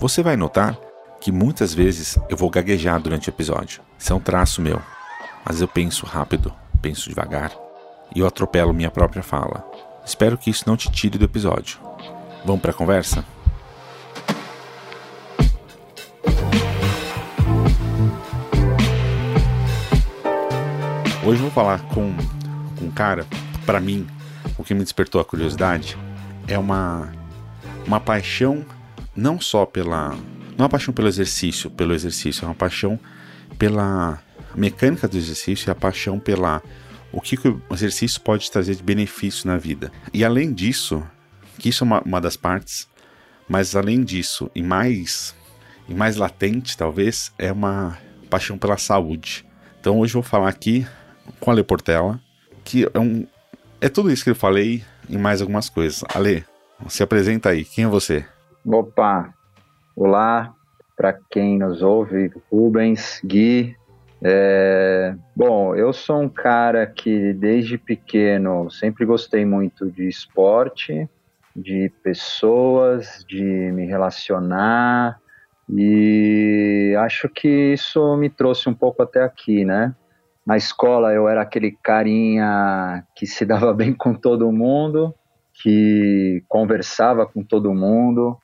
Você vai notar que muitas vezes eu vou gaguejar durante o episódio. Isso é um traço meu. Mas eu penso rápido, penso devagar e eu atropelo minha própria fala. Espero que isso não te tire do episódio. Vamos para a conversa? Hoje eu vou falar com, com um cara, para mim, o que me despertou a curiosidade é uma, uma paixão não só pela. Não é uma paixão pelo exercício, pelo exercício, é uma paixão pela mecânica do exercício e a paixão pela o que, que o exercício pode trazer de benefício na vida. E além disso, que isso é uma, uma das partes, mas além disso, e mais, e mais latente talvez, é uma paixão pela saúde. Então hoje eu vou falar aqui com a Ale Portela, que é um. É tudo isso que eu falei e mais algumas coisas. Ale, se apresenta aí, quem é você? Opa, olá para quem nos ouve, Rubens, Gui. É, bom, eu sou um cara que desde pequeno sempre gostei muito de esporte, de pessoas, de me relacionar e acho que isso me trouxe um pouco até aqui, né? Na escola eu era aquele carinha que se dava bem com todo mundo, que conversava com todo mundo,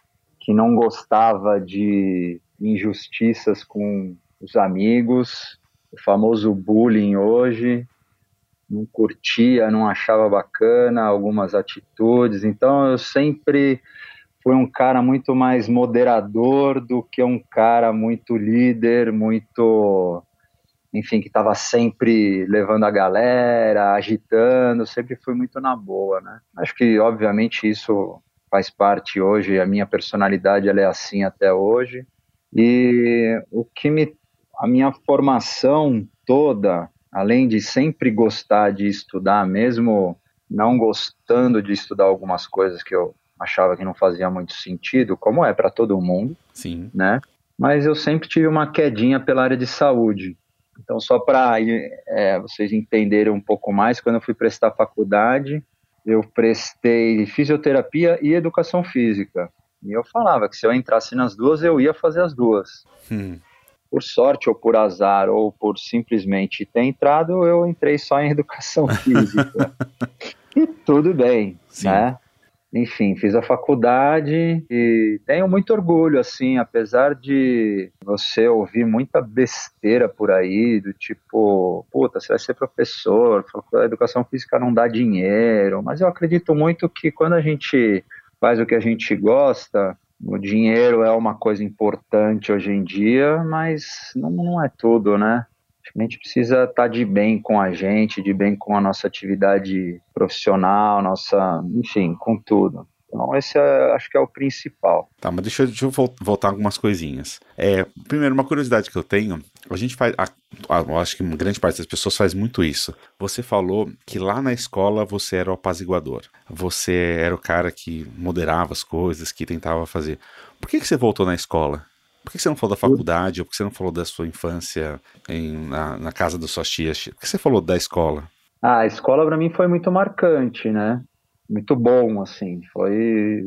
que não gostava de injustiças com os amigos, o famoso bullying hoje, não curtia, não achava bacana algumas atitudes. Então eu sempre fui um cara muito mais moderador do que um cara muito líder, muito, enfim, que estava sempre levando a galera, agitando, sempre fui muito na boa, né? Acho que obviamente isso faz parte hoje, a minha personalidade ela é assim até hoje. E o que me a minha formação toda, além de sempre gostar de estudar, mesmo não gostando de estudar algumas coisas que eu achava que não fazia muito sentido, como é para todo mundo, Sim. né? Mas eu sempre tive uma quedinha pela área de saúde. Então, só para é, vocês entenderem um pouco mais, quando eu fui prestar faculdade, eu prestei fisioterapia e educação física. E eu falava que se eu entrasse nas duas, eu ia fazer as duas. Hum. Por sorte, ou por azar, ou por simplesmente ter entrado, eu entrei só em educação física. e tudo bem, Sim. né? Enfim, fiz a faculdade e tenho muito orgulho, assim, apesar de você ouvir muita besteira por aí, do tipo, puta, você vai ser professor, a educação física não dá dinheiro, mas eu acredito muito que quando a gente faz o que a gente gosta, o dinheiro é uma coisa importante hoje em dia, mas não, não é tudo, né? A gente precisa estar de bem com a gente, de bem com a nossa atividade profissional, nossa, enfim, com tudo. Então, esse é, acho que é o principal. Tá, mas deixa, deixa eu vol- voltar algumas coisinhas. É, primeiro, uma curiosidade que eu tenho, a gente faz, a, a- eu acho que uma grande parte das pessoas faz muito isso. Você falou que lá na escola você era o apaziguador. Você era o cara que moderava as coisas, que tentava fazer. Por que, que você voltou na escola? Por que você não falou da faculdade? Ou por que você não falou da sua infância em- na, na casa das suas tias? Por que você falou da escola? A escola para mim foi muito marcante, né? Muito bom, assim. Foi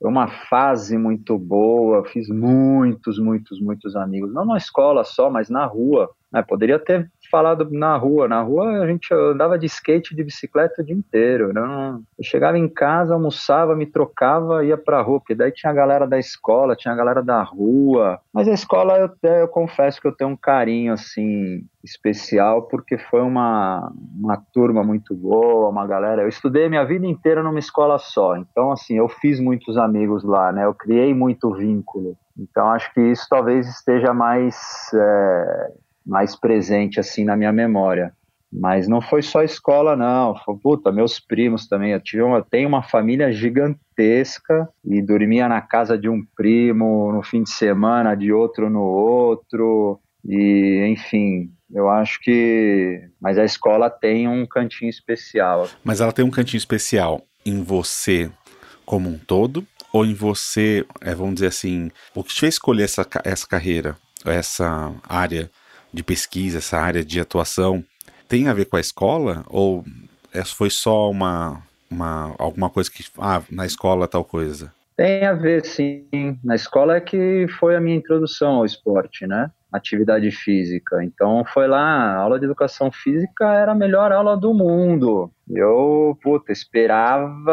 uma fase muito boa. Fiz muitos, muitos, muitos amigos. Não na escola só, mas na rua. Né? Poderia ter falado na rua. Na rua a gente andava de skate, de bicicleta o dia inteiro. Não... Eu chegava em casa, almoçava, me trocava, ia pra rua. Porque daí tinha a galera da escola, tinha a galera da rua. Mas a escola, eu, eu confesso que eu tenho um carinho, assim, especial, porque foi uma, uma turma muito boa, uma galera. Eu estudei minha vida inteira numa escola só, então, assim, eu fiz muitos amigos lá, né? Eu criei muito vínculo. Então, acho que isso talvez esteja mais, é, mais presente, assim, na minha memória. Mas não foi só escola, não. Foi, puta, meus primos também. Eu, tive uma, eu tenho uma família gigantesca e dormia na casa de um primo no fim de semana, de outro no outro. E, enfim, eu acho que. Mas a escola tem um cantinho especial. Mas ela tem um cantinho especial em você como um todo? Ou em você, é, vamos dizer assim, o que te fez escolher essa, essa carreira, essa área de pesquisa, essa área de atuação, tem a ver com a escola? Ou essa foi só uma, uma alguma coisa que. Ah, na escola tal coisa? Tem a ver, sim. Na escola é que foi a minha introdução ao esporte, né? atividade física. Então foi lá, a aula de educação física era a melhor aula do mundo. Eu, puta, esperava,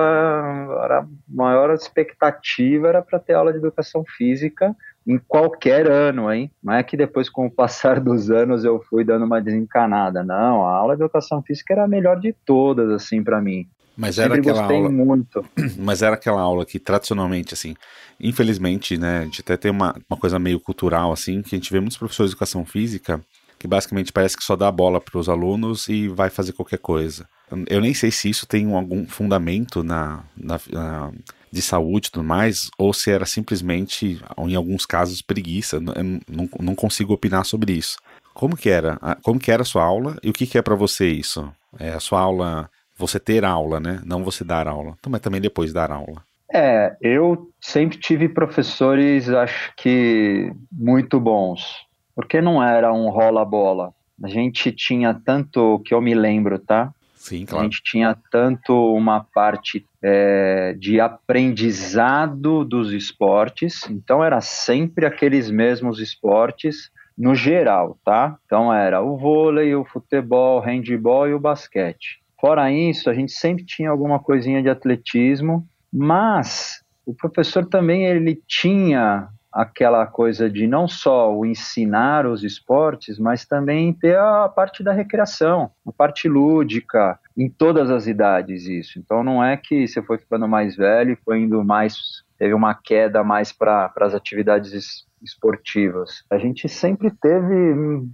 era a maior expectativa era para ter aula de educação física em qualquer ano, hein? Não é que depois, com o passar dos anos, eu fui dando uma desencanada. Não, a aula de educação física era a melhor de todas, assim, para mim. Mas era aquela aula. Muito. Mas era aquela aula que tradicionalmente, assim, infelizmente, né, a gente até tem uma, uma coisa meio cultural, assim, que a gente vê muitos professores de educação física que basicamente parece que só dá bola para os alunos e vai fazer qualquer coisa. Eu nem sei se isso tem algum fundamento na, na, na de saúde e tudo mais, ou se era simplesmente, em alguns casos, preguiça. Eu não, não consigo opinar sobre isso. Como que era? Como que era a sua aula e o que, que é para você isso? É a sua aula você ter aula, né? Não você dar aula. Então, mas também depois dar aula. É, eu sempre tive professores, acho que muito bons, porque não era um rola-bola. A gente tinha tanto, que eu me lembro, tá? Sim, claro. A gente tinha tanto uma parte é, de aprendizado dos esportes, então era sempre aqueles mesmos esportes no geral, tá? Então era o vôlei, o futebol, o handball e o basquete. Fora isso, a gente sempre tinha alguma coisinha de atletismo, mas o professor também ele tinha aquela coisa de não só o ensinar os esportes, mas também ter a parte da recreação, a parte lúdica, em todas as idades isso. Então não é que você foi ficando mais velho e foi indo mais, teve uma queda mais para as atividades esportivas. A gente sempre teve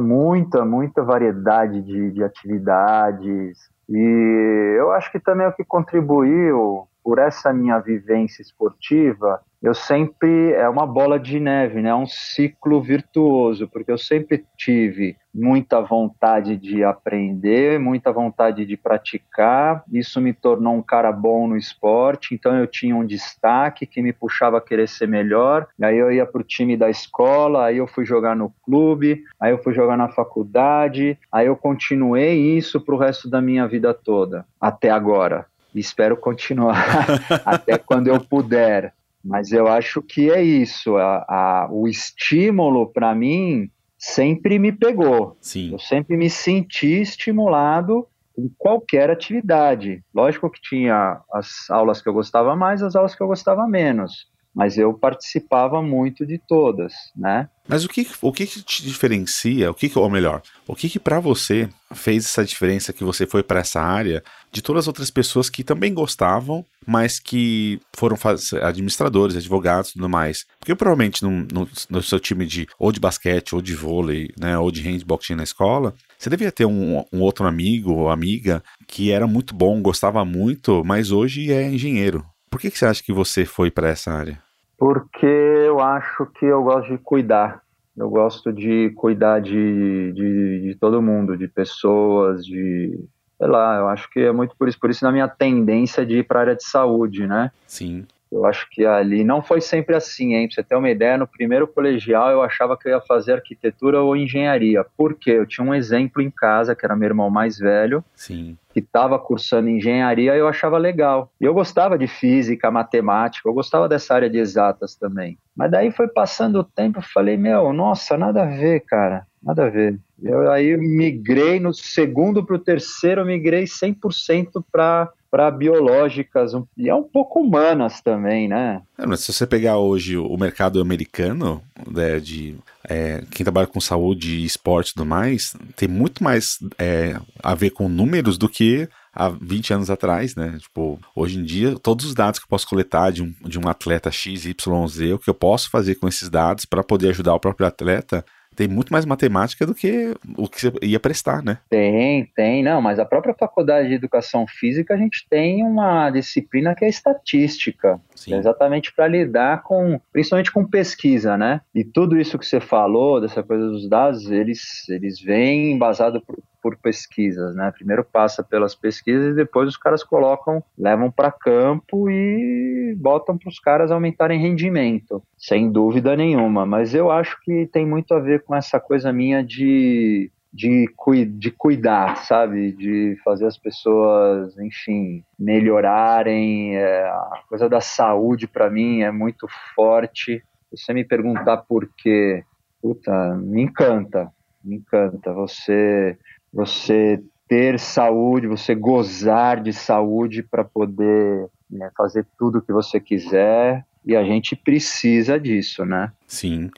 muita, muita, variedade de, de atividades, e eu acho que também o que contribuiu por essa minha vivência esportiva, eu sempre é uma bola de neve, né? É um ciclo virtuoso, porque eu sempre tive muita vontade de aprender, muita vontade de praticar. Isso me tornou um cara bom no esporte, então eu tinha um destaque que me puxava a querer ser melhor. Aí eu ia para o time da escola, aí eu fui jogar no clube, aí eu fui jogar na faculdade, aí eu continuei isso para o resto da minha vida toda, até agora. Espero continuar até quando eu puder. Mas eu acho que é isso. A, a, o estímulo, para mim, sempre me pegou. Sim. Eu sempre me senti estimulado em qualquer atividade. Lógico que tinha as aulas que eu gostava mais, as aulas que eu gostava menos mas eu participava muito de todas, né? Mas o que, o que, te diferencia, o que, ou melhor, o que, que para você fez essa diferença que você foi para essa área de todas as outras pessoas que também gostavam, mas que foram administradores, advogados e tudo mais? Porque provavelmente no, no, no, seu time de ou de basquete, ou de vôlei, né, ou de handball na escola, você devia ter um, um outro amigo ou amiga que era muito bom, gostava muito, mas hoje é engenheiro. Por que, que você acha que você foi para essa área? Porque eu acho que eu gosto de cuidar. Eu gosto de cuidar de, de, de todo mundo, de pessoas, de. Sei lá, eu acho que é muito por isso. Por isso, na minha tendência de ir para a área de saúde, né? Sim. Eu acho que ali não foi sempre assim, hein? Pra você ter uma ideia, no primeiro colegial eu achava que eu ia fazer arquitetura ou engenharia. Por quê? Eu tinha um exemplo em casa, que era meu irmão mais velho, Sim. Que estava cursando engenharia eu achava legal. Eu gostava de física, matemática, eu gostava dessa área de exatas também. Mas daí foi passando o tempo, eu falei, meu, nossa, nada a ver, cara, nada a ver. Eu aí migrei no segundo para o terceiro, eu migrei 100% para para biológicas e é um pouco humanas também, né? É, mas se você pegar hoje o mercado americano, né, de é, quem trabalha com saúde, esporte e tudo mais, tem muito mais é, a ver com números do que há 20 anos atrás, né? Tipo, hoje em dia, todos os dados que eu posso coletar de um, de um atleta X, Y, Z, o que eu posso fazer com esses dados para poder ajudar o próprio atleta, tem muito mais matemática do que o que você ia prestar, né? Tem, tem, não, mas a própria faculdade de educação física a gente tem uma disciplina que é estatística, é exatamente para lidar com, principalmente com pesquisa, né? E tudo isso que você falou, dessa coisa dos dados, eles, eles vêm embasado por, por pesquisas, né? Primeiro passa pelas pesquisas e depois os caras colocam, levam para campo e botam para os caras aumentarem rendimento, sem dúvida nenhuma. Mas eu acho que tem muito a ver com essa coisa minha de de, de cuidar, sabe? De fazer as pessoas, enfim, melhorarem. É, a coisa da saúde, para mim, é muito forte. Se você me perguntar por quê, puta, me encanta, me encanta. Você você ter saúde, você gozar de saúde para poder né, fazer tudo o que você quiser. E a gente precisa disso, né? Sim.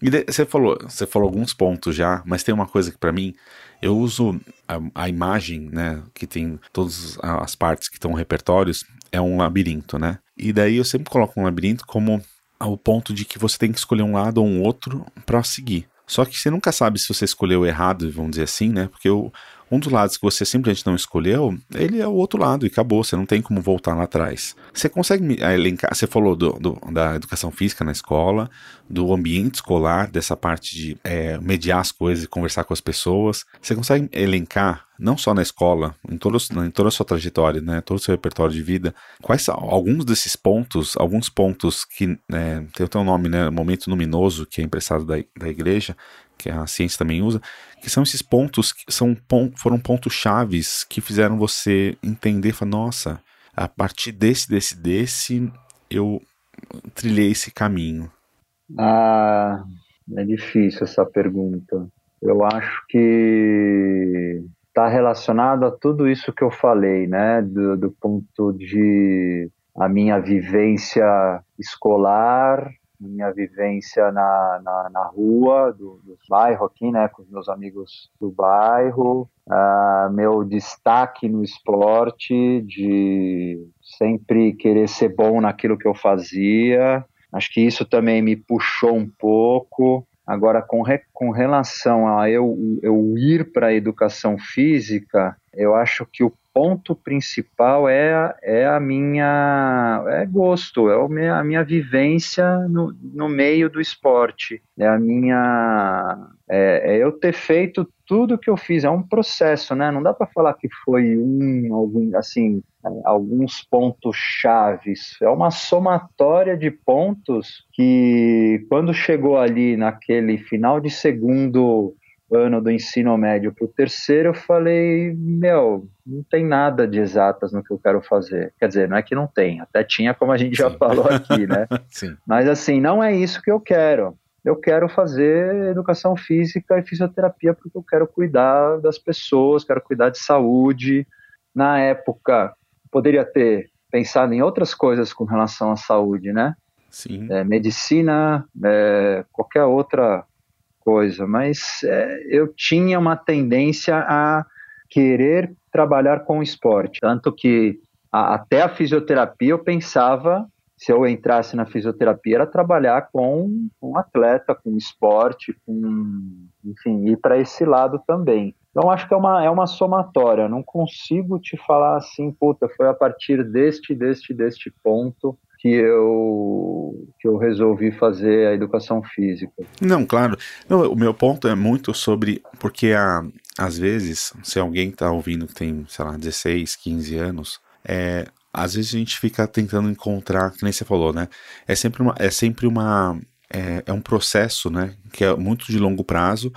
E você falou, você falou alguns pontos já, mas tem uma coisa que para mim eu uso a, a, imagem, né, que tem todas as partes que estão repertórios é um labirinto, né? E daí eu sempre coloco um labirinto como o ponto de que você tem que escolher um lado ou um outro para seguir. Só que você nunca sabe se você escolheu errado, vamos dizer assim, né? Porque o, um dos lados que você simplesmente não escolheu, ele é o outro lado e acabou, você não tem como voltar lá atrás. Você consegue elencar, você falou do, do, da educação física na escola, do ambiente escolar, dessa parte de é, mediar as coisas e conversar com as pessoas. Você consegue elencar, não só na escola, em, todos, em toda a sua trajetória, né, todo o seu repertório de vida, quais são alguns desses pontos, alguns pontos que é, tem o teu nome, né, Momento Luminoso, que é emprestado da, da igreja, que a ciência também usa, que são esses pontos que são, foram pontos chaves que fizeram você entender, falar, nossa, a partir desse, desse, desse, eu trilhei esse caminho. Ah, é difícil essa pergunta. Eu acho que está relacionado a tudo isso que eu falei, né? Do, do ponto de a minha vivência escolar, minha vivência na, na, na rua do, do, bairro aqui, né, com os meus amigos do bairro, uh, meu destaque no esporte, de sempre querer ser bom naquilo que eu fazia. Acho que isso também me puxou um pouco. Agora, com, re, com relação a eu, eu ir para a educação física, eu acho que o ponto principal é, é a minha é gosto, é a minha vivência no, no meio do esporte, é a minha é, é eu ter feito tudo que eu fiz, é um processo, né? Não dá para falar que foi um algum assim alguns pontos chaves, é uma somatória de pontos que quando chegou ali naquele final de segundo ano do ensino médio para o terceiro, eu falei, meu, não tem nada de exatas no que eu quero fazer. Quer dizer, não é que não tem, até tinha, como a gente Sim. já falou aqui, né? Sim. Mas assim, não é isso que eu quero. Eu quero fazer educação física e fisioterapia porque eu quero cuidar das pessoas, quero cuidar de saúde. Na época, poderia ter pensado em outras coisas com relação à saúde, né? Sim. É, medicina, é, qualquer outra coisa, mas é, eu tinha uma tendência a querer trabalhar com esporte, tanto que a, até a fisioterapia eu pensava se eu entrasse na fisioterapia era trabalhar com um atleta, com esporte, com enfim, ir para esse lado também. Então acho que é uma, é uma somatória, não consigo te falar assim, puta, foi a partir deste, deste, deste ponto que eu que eu resolvi fazer a educação física. Não, claro. Não, o meu ponto é muito sobre porque a, às vezes, se alguém está ouvindo que tem, sei lá, 16, 15 anos, é, às vezes a gente fica tentando encontrar, que nem você falou, né? É sempre uma, é sempre uma é, é um processo, né? Que é muito de longo prazo.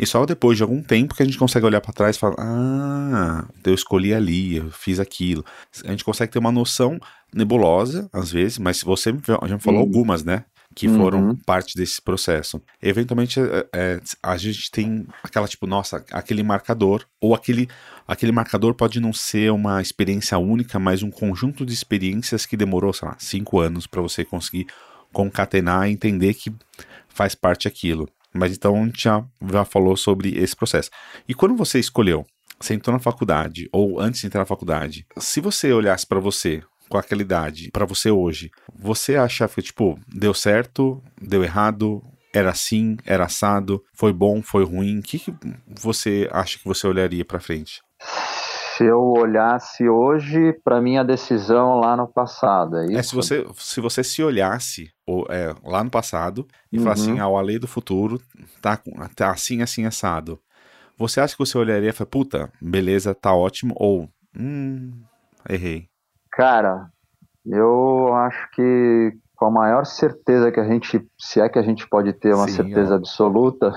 E só depois de algum tempo que a gente consegue olhar para trás e falar: ah, eu escolhi ali, eu fiz aquilo. A gente consegue ter uma noção nebulosa, às vezes, mas se você já me falou algumas, né? Que foram uhum. parte desse processo. Eventualmente, é, é, a gente tem aquela tipo, nossa, aquele marcador, ou aquele, aquele marcador pode não ser uma experiência única, mas um conjunto de experiências que demorou, sei lá, cinco anos para você conseguir concatenar e entender que faz parte aquilo. Mas então a gente já, já falou sobre esse processo. E quando você escolheu, você entrou na faculdade, ou antes de entrar na faculdade, se você olhasse para você com aquela idade para você hoje, você acha que, tipo, deu certo, deu errado, era assim, era assado, foi bom, foi ruim? O que, que você acha que você olharia para frente? Se eu olhasse hoje para minha decisão lá no passado, é isso? É, se você se, você se olhasse ou, é, lá no passado e uhum. falasse assim, ah, a lei do futuro tá, tá assim, assim, assado. Você acha que você olharia e fala, puta, beleza, tá ótimo, ou, hum, errei? Cara, eu acho que com a maior certeza que a gente, se é que a gente pode ter uma Sim, certeza é. absoluta.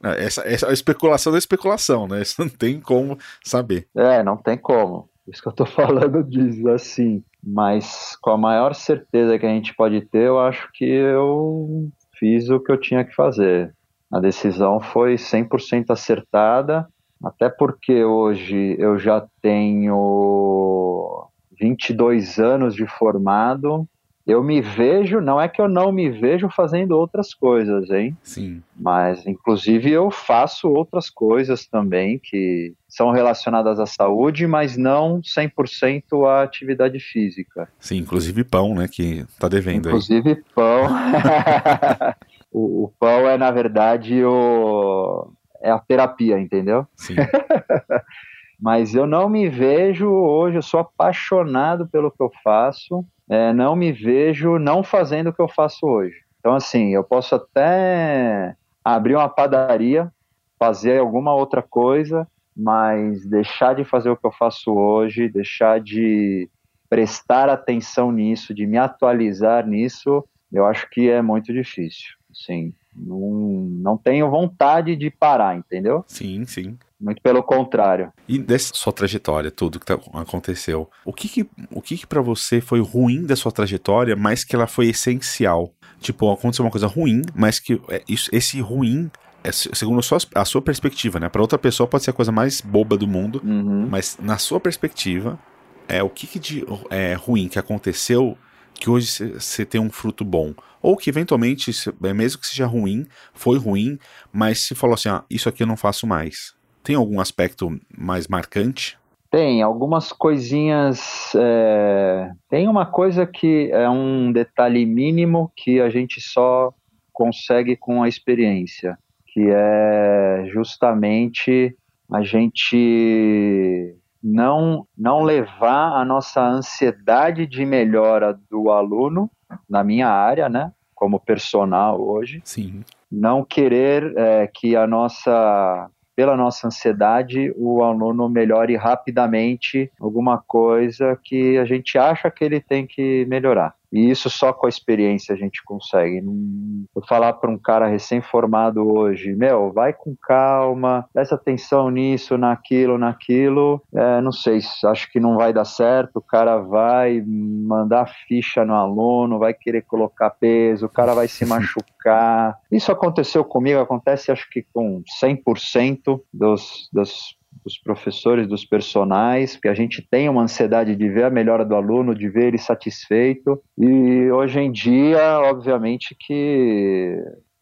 É, essa, essa a especulação da especulação, né? Isso não tem como saber. É, não tem como. Isso que eu tô falando disso, assim. Mas com a maior certeza que a gente pode ter, eu acho que eu fiz o que eu tinha que fazer. A decisão foi 100% acertada, até porque hoje eu já tenho 22 anos de formado, eu me vejo, não é que eu não me vejo fazendo outras coisas, hein? Sim. Mas, inclusive, eu faço outras coisas também que são relacionadas à saúde, mas não 100% à atividade física. Sim, inclusive pão, né, que tá devendo inclusive aí. Inclusive pão. o, o pão é, na verdade, o... é a terapia, entendeu? Sim. mas eu não me vejo hoje, eu sou apaixonado pelo que eu faço é, não me vejo não fazendo o que eu faço hoje. Então, assim, eu posso até abrir uma padaria, fazer alguma outra coisa, mas deixar de fazer o que eu faço hoje, deixar de prestar atenção nisso, de me atualizar nisso, eu acho que é muito difícil. Sim, não, não tenho vontade de parar, entendeu? Sim, sim. Muito pelo contrário. E dessa sua trajetória, tudo que tá, aconteceu, o que que, o que, que para você foi ruim da sua trajetória, mas que ela foi essencial? Tipo, aconteceu uma coisa ruim, mas que é, esse ruim é, segundo a sua, a sua perspectiva, né? Para outra pessoa pode ser a coisa mais boba do mundo, uhum. mas na sua perspectiva, é o que, que de é, ruim que aconteceu que hoje você tem um fruto bom. Ou que eventualmente, é, mesmo que seja ruim, foi ruim, mas se falou assim, ah, isso aqui eu não faço mais. Tem algum aspecto mais marcante? Tem, algumas coisinhas. É... Tem uma coisa que é um detalhe mínimo que a gente só consegue com a experiência, que é justamente a gente não, não levar a nossa ansiedade de melhora do aluno, na minha área, né, como personal hoje, Sim. não querer é, que a nossa pela nossa ansiedade, o aluno melhore rapidamente alguma coisa que a gente acha que ele tem que melhorar. E isso só com a experiência a gente consegue. Eu falar para um cara recém-formado hoje, meu, vai com calma, presta atenção nisso, naquilo, naquilo. É, não sei, acho que não vai dar certo. O cara vai mandar ficha no aluno, vai querer colocar peso, o cara vai se machucar. Isso aconteceu comigo, acontece acho que com 100% dos, dos dos professores, dos personagens, que a gente tem uma ansiedade de ver a melhora do aluno, de ver ele satisfeito. E hoje em dia, obviamente que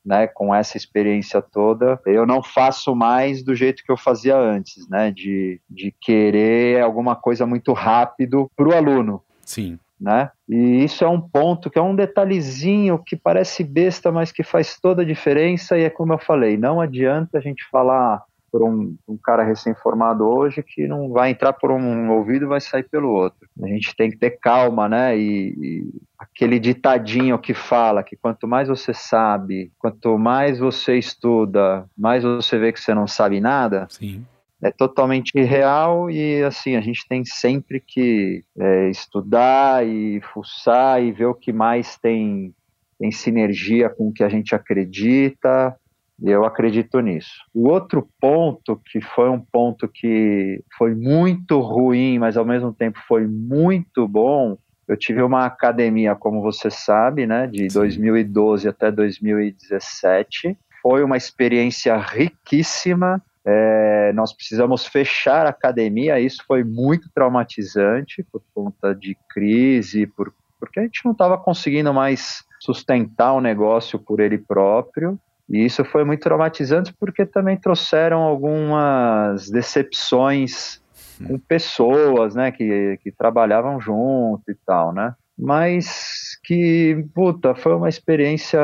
né, com essa experiência toda, eu não faço mais do jeito que eu fazia antes, né, de, de querer alguma coisa muito rápido para o aluno. Sim. Né? E isso é um ponto que é um detalhezinho que parece besta, mas que faz toda a diferença. E é como eu falei, não adianta a gente falar por um, um cara recém-formado hoje que não vai entrar por um ouvido e vai sair pelo outro. A gente tem que ter calma, né? E, e, aquele ditadinho que fala que quanto mais você sabe, quanto mais você estuda, mais você vê que você não sabe nada. Sim. É totalmente real e assim a gente tem sempre que é, estudar e fuçar e ver o que mais tem tem sinergia com o que a gente acredita e eu acredito nisso. O outro ponto, que foi um ponto que foi muito ruim, mas ao mesmo tempo foi muito bom, eu tive uma academia, como você sabe, né, de Sim. 2012 até 2017. Foi uma experiência riquíssima. É, nós precisamos fechar a academia, isso foi muito traumatizante por conta de crise, por, porque a gente não estava conseguindo mais sustentar o negócio por ele próprio. E isso foi muito traumatizante porque também trouxeram algumas decepções com pessoas, né, que, que trabalhavam junto e tal, né? Mas que, puta, foi uma experiência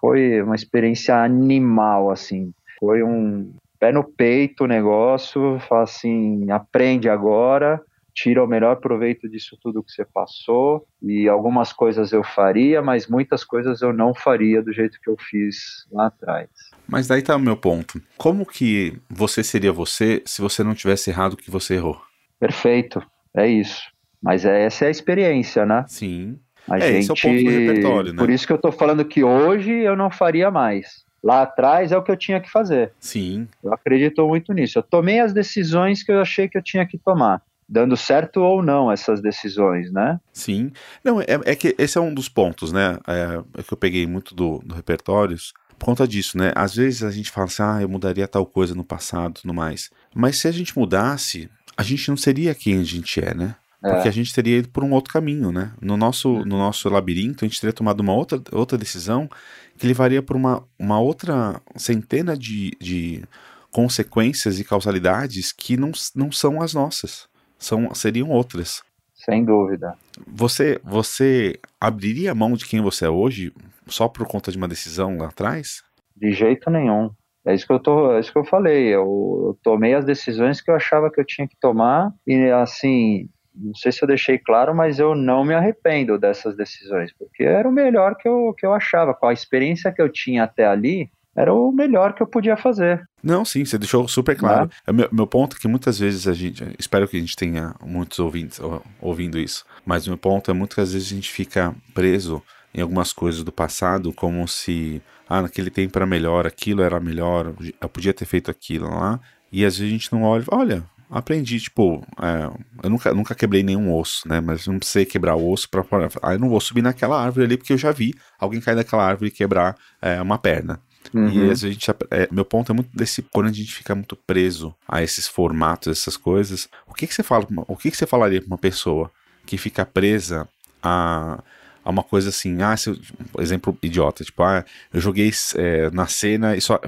foi uma experiência animal, assim. Foi um pé no peito o negócio, fala assim, aprende agora, tira o melhor proveito disso tudo que você passou e algumas coisas eu faria, mas muitas coisas eu não faria do jeito que eu fiz lá atrás. Mas daí tá o meu ponto. Como que você seria você se você não tivesse errado o que você errou? Perfeito, é isso. Mas é, essa é a experiência, né? Sim. A é, gente, esse é o ponto do repertório, né? Por isso que eu tô falando que hoje eu não faria mais. Lá atrás é o que eu tinha que fazer. Sim. Eu acredito muito nisso. Eu tomei as decisões que eu achei que eu tinha que tomar dando certo ou não essas decisões, né? Sim. Não, é, é que esse é um dos pontos, né? É, é que eu peguei muito do, do repertórios por conta disso, né? Às vezes a gente fala assim, ah, eu mudaria tal coisa no passado, no mais. Mas se a gente mudasse, a gente não seria quem a gente é, né? Porque é. a gente teria ido por um outro caminho, né? No nosso, no nosso labirinto, a gente teria tomado uma outra, outra decisão que levaria por uma, uma outra centena de, de consequências e causalidades que não, não são as nossas são, seriam outras. Sem dúvida. Você, você abriria a mão de quem você é hoje só por conta de uma decisão lá atrás? De jeito nenhum. É isso que eu tô, é isso que eu falei. Eu, eu, tomei as decisões que eu achava que eu tinha que tomar e assim, não sei se eu deixei claro, mas eu não me arrependo dessas decisões, porque era o melhor que eu, que eu achava. Com a experiência que eu tinha até ali, era o melhor que eu podia fazer. Não, sim, você deixou super claro. É. Meu, meu, ponto é que muitas vezes a gente, espero que a gente tenha muitos ouvintes ouvindo isso, mas o meu ponto é muitas vezes a gente fica preso em algumas coisas do passado, como se, ah, naquele tempo era melhor, aquilo era melhor, eu podia ter feito aquilo lá, e às vezes a gente não olha, olha, aprendi, tipo, é, eu nunca, nunca quebrei nenhum osso, né? Mas não precisei quebrar o osso para ah, eu não vou subir naquela árvore ali porque eu já vi alguém cair daquela árvore e quebrar é, uma perna. Uhum. E a gente. É, meu ponto é muito desse. Quando a gente fica muito preso a esses formatos, essas coisas, o que, que você fala? O que, que você falaria pra uma pessoa que fica presa a a uma coisa assim, ah, se, exemplo idiota, tipo, ah, eu joguei é, na cena e só,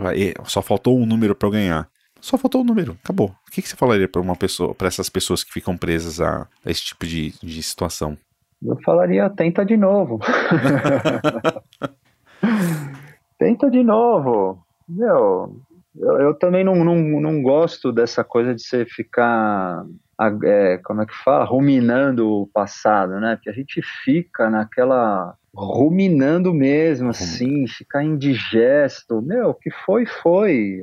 só faltou um número para eu ganhar. Só faltou um número, acabou. O que, que você falaria para uma pessoa, para essas pessoas que ficam presas a, a esse tipo de, de situação? Eu falaria, tenta de novo. Tenta de novo. Meu, eu, eu também não, não, não gosto dessa coisa de você ficar, é, como é que fala, ruminando o passado, né? Porque a gente fica naquela ruminando mesmo, assim, ficar indigesto. Meu, o que foi, foi.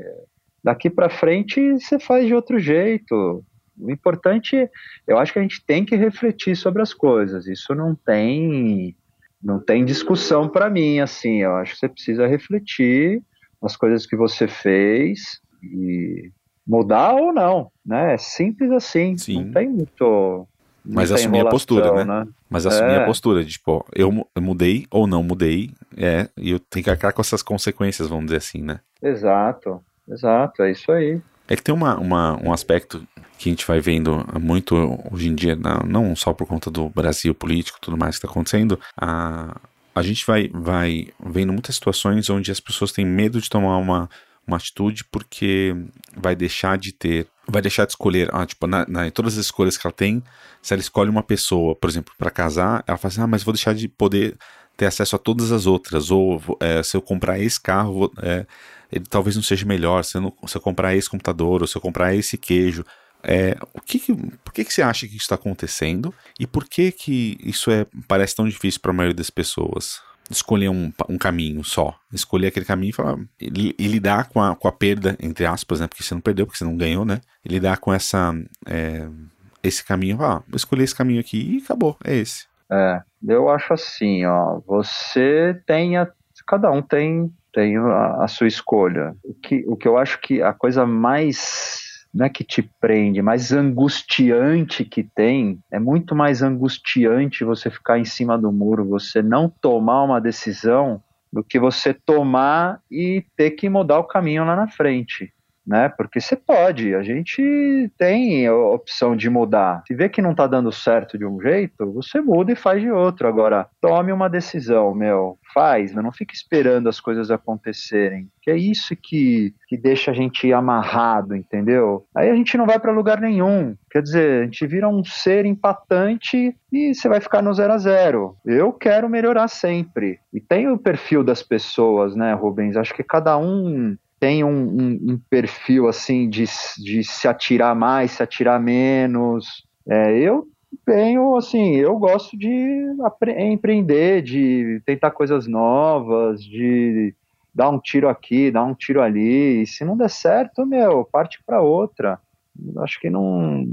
Daqui para frente você faz de outro jeito. O importante, eu acho que a gente tem que refletir sobre as coisas. Isso não tem não tem discussão para mim, assim, eu acho que você precisa refletir as coisas que você fez e mudar ou não, né? É simples assim, Sim. não tem muito... Mas assumir a postura, né? né? Mas assumir é. a postura de, tipo, eu, mudei ou não mudei, é, e eu tenho que arcar com essas consequências, vamos dizer assim, né? Exato, exato, é isso aí. É que tem uma, uma, um aspecto que a gente vai vendo muito hoje em dia, não só por conta do Brasil político tudo mais que está acontecendo, a, a gente vai, vai vendo muitas situações onde as pessoas têm medo de tomar uma, uma atitude porque vai deixar de ter, vai deixar de escolher, ah, tipo, na, na, todas as escolhas que ela tem, se ela escolhe uma pessoa, por exemplo, para casar, ela fala assim, ah, mas vou deixar de poder ter acesso a todas as outras, ou é, se eu comprar esse carro, vou, é, ele talvez não seja melhor, se eu, não, se eu comprar esse computador, ou se eu comprar esse queijo, é, o que, que por que, que você acha que isso está acontecendo e por que que isso é, parece tão difícil para a maioria das pessoas? Escolher um, um caminho só, escolher aquele caminho e, falar, e, e, lidar com a, com a perda, entre aspas, né? Porque você não perdeu, porque você não ganhou, né? E lidar com essa, é, esse caminho, ah, vou escolher esse caminho aqui e acabou, é esse. É, eu acho assim, ó, você tem, a, cada um tem, tem a, a sua escolha. O que, o que eu acho que a coisa mais não é que te prende, mais angustiante que tem, é muito mais angustiante você ficar em cima do muro, você não tomar uma decisão, do que você tomar e ter que mudar o caminho lá na frente. Né? Porque você pode, a gente tem a opção de mudar. Se vê que não tá dando certo de um jeito, você muda e faz de outro. Agora, tome uma decisão, meu, faz, não fique esperando as coisas acontecerem. Que é isso que, que deixa a gente amarrado, entendeu? Aí a gente não vai para lugar nenhum. Quer dizer, a gente vira um ser empatante e você vai ficar no zero a zero. Eu quero melhorar sempre. E tem o perfil das pessoas, né, Rubens? Acho que cada um tem um, um, um perfil assim de, de se atirar mais, se atirar menos. É, eu tenho, assim, eu gosto de empreender, de tentar coisas novas, de dar um tiro aqui, dar um tiro ali. E se não der certo, meu, parte para outra. Acho que não.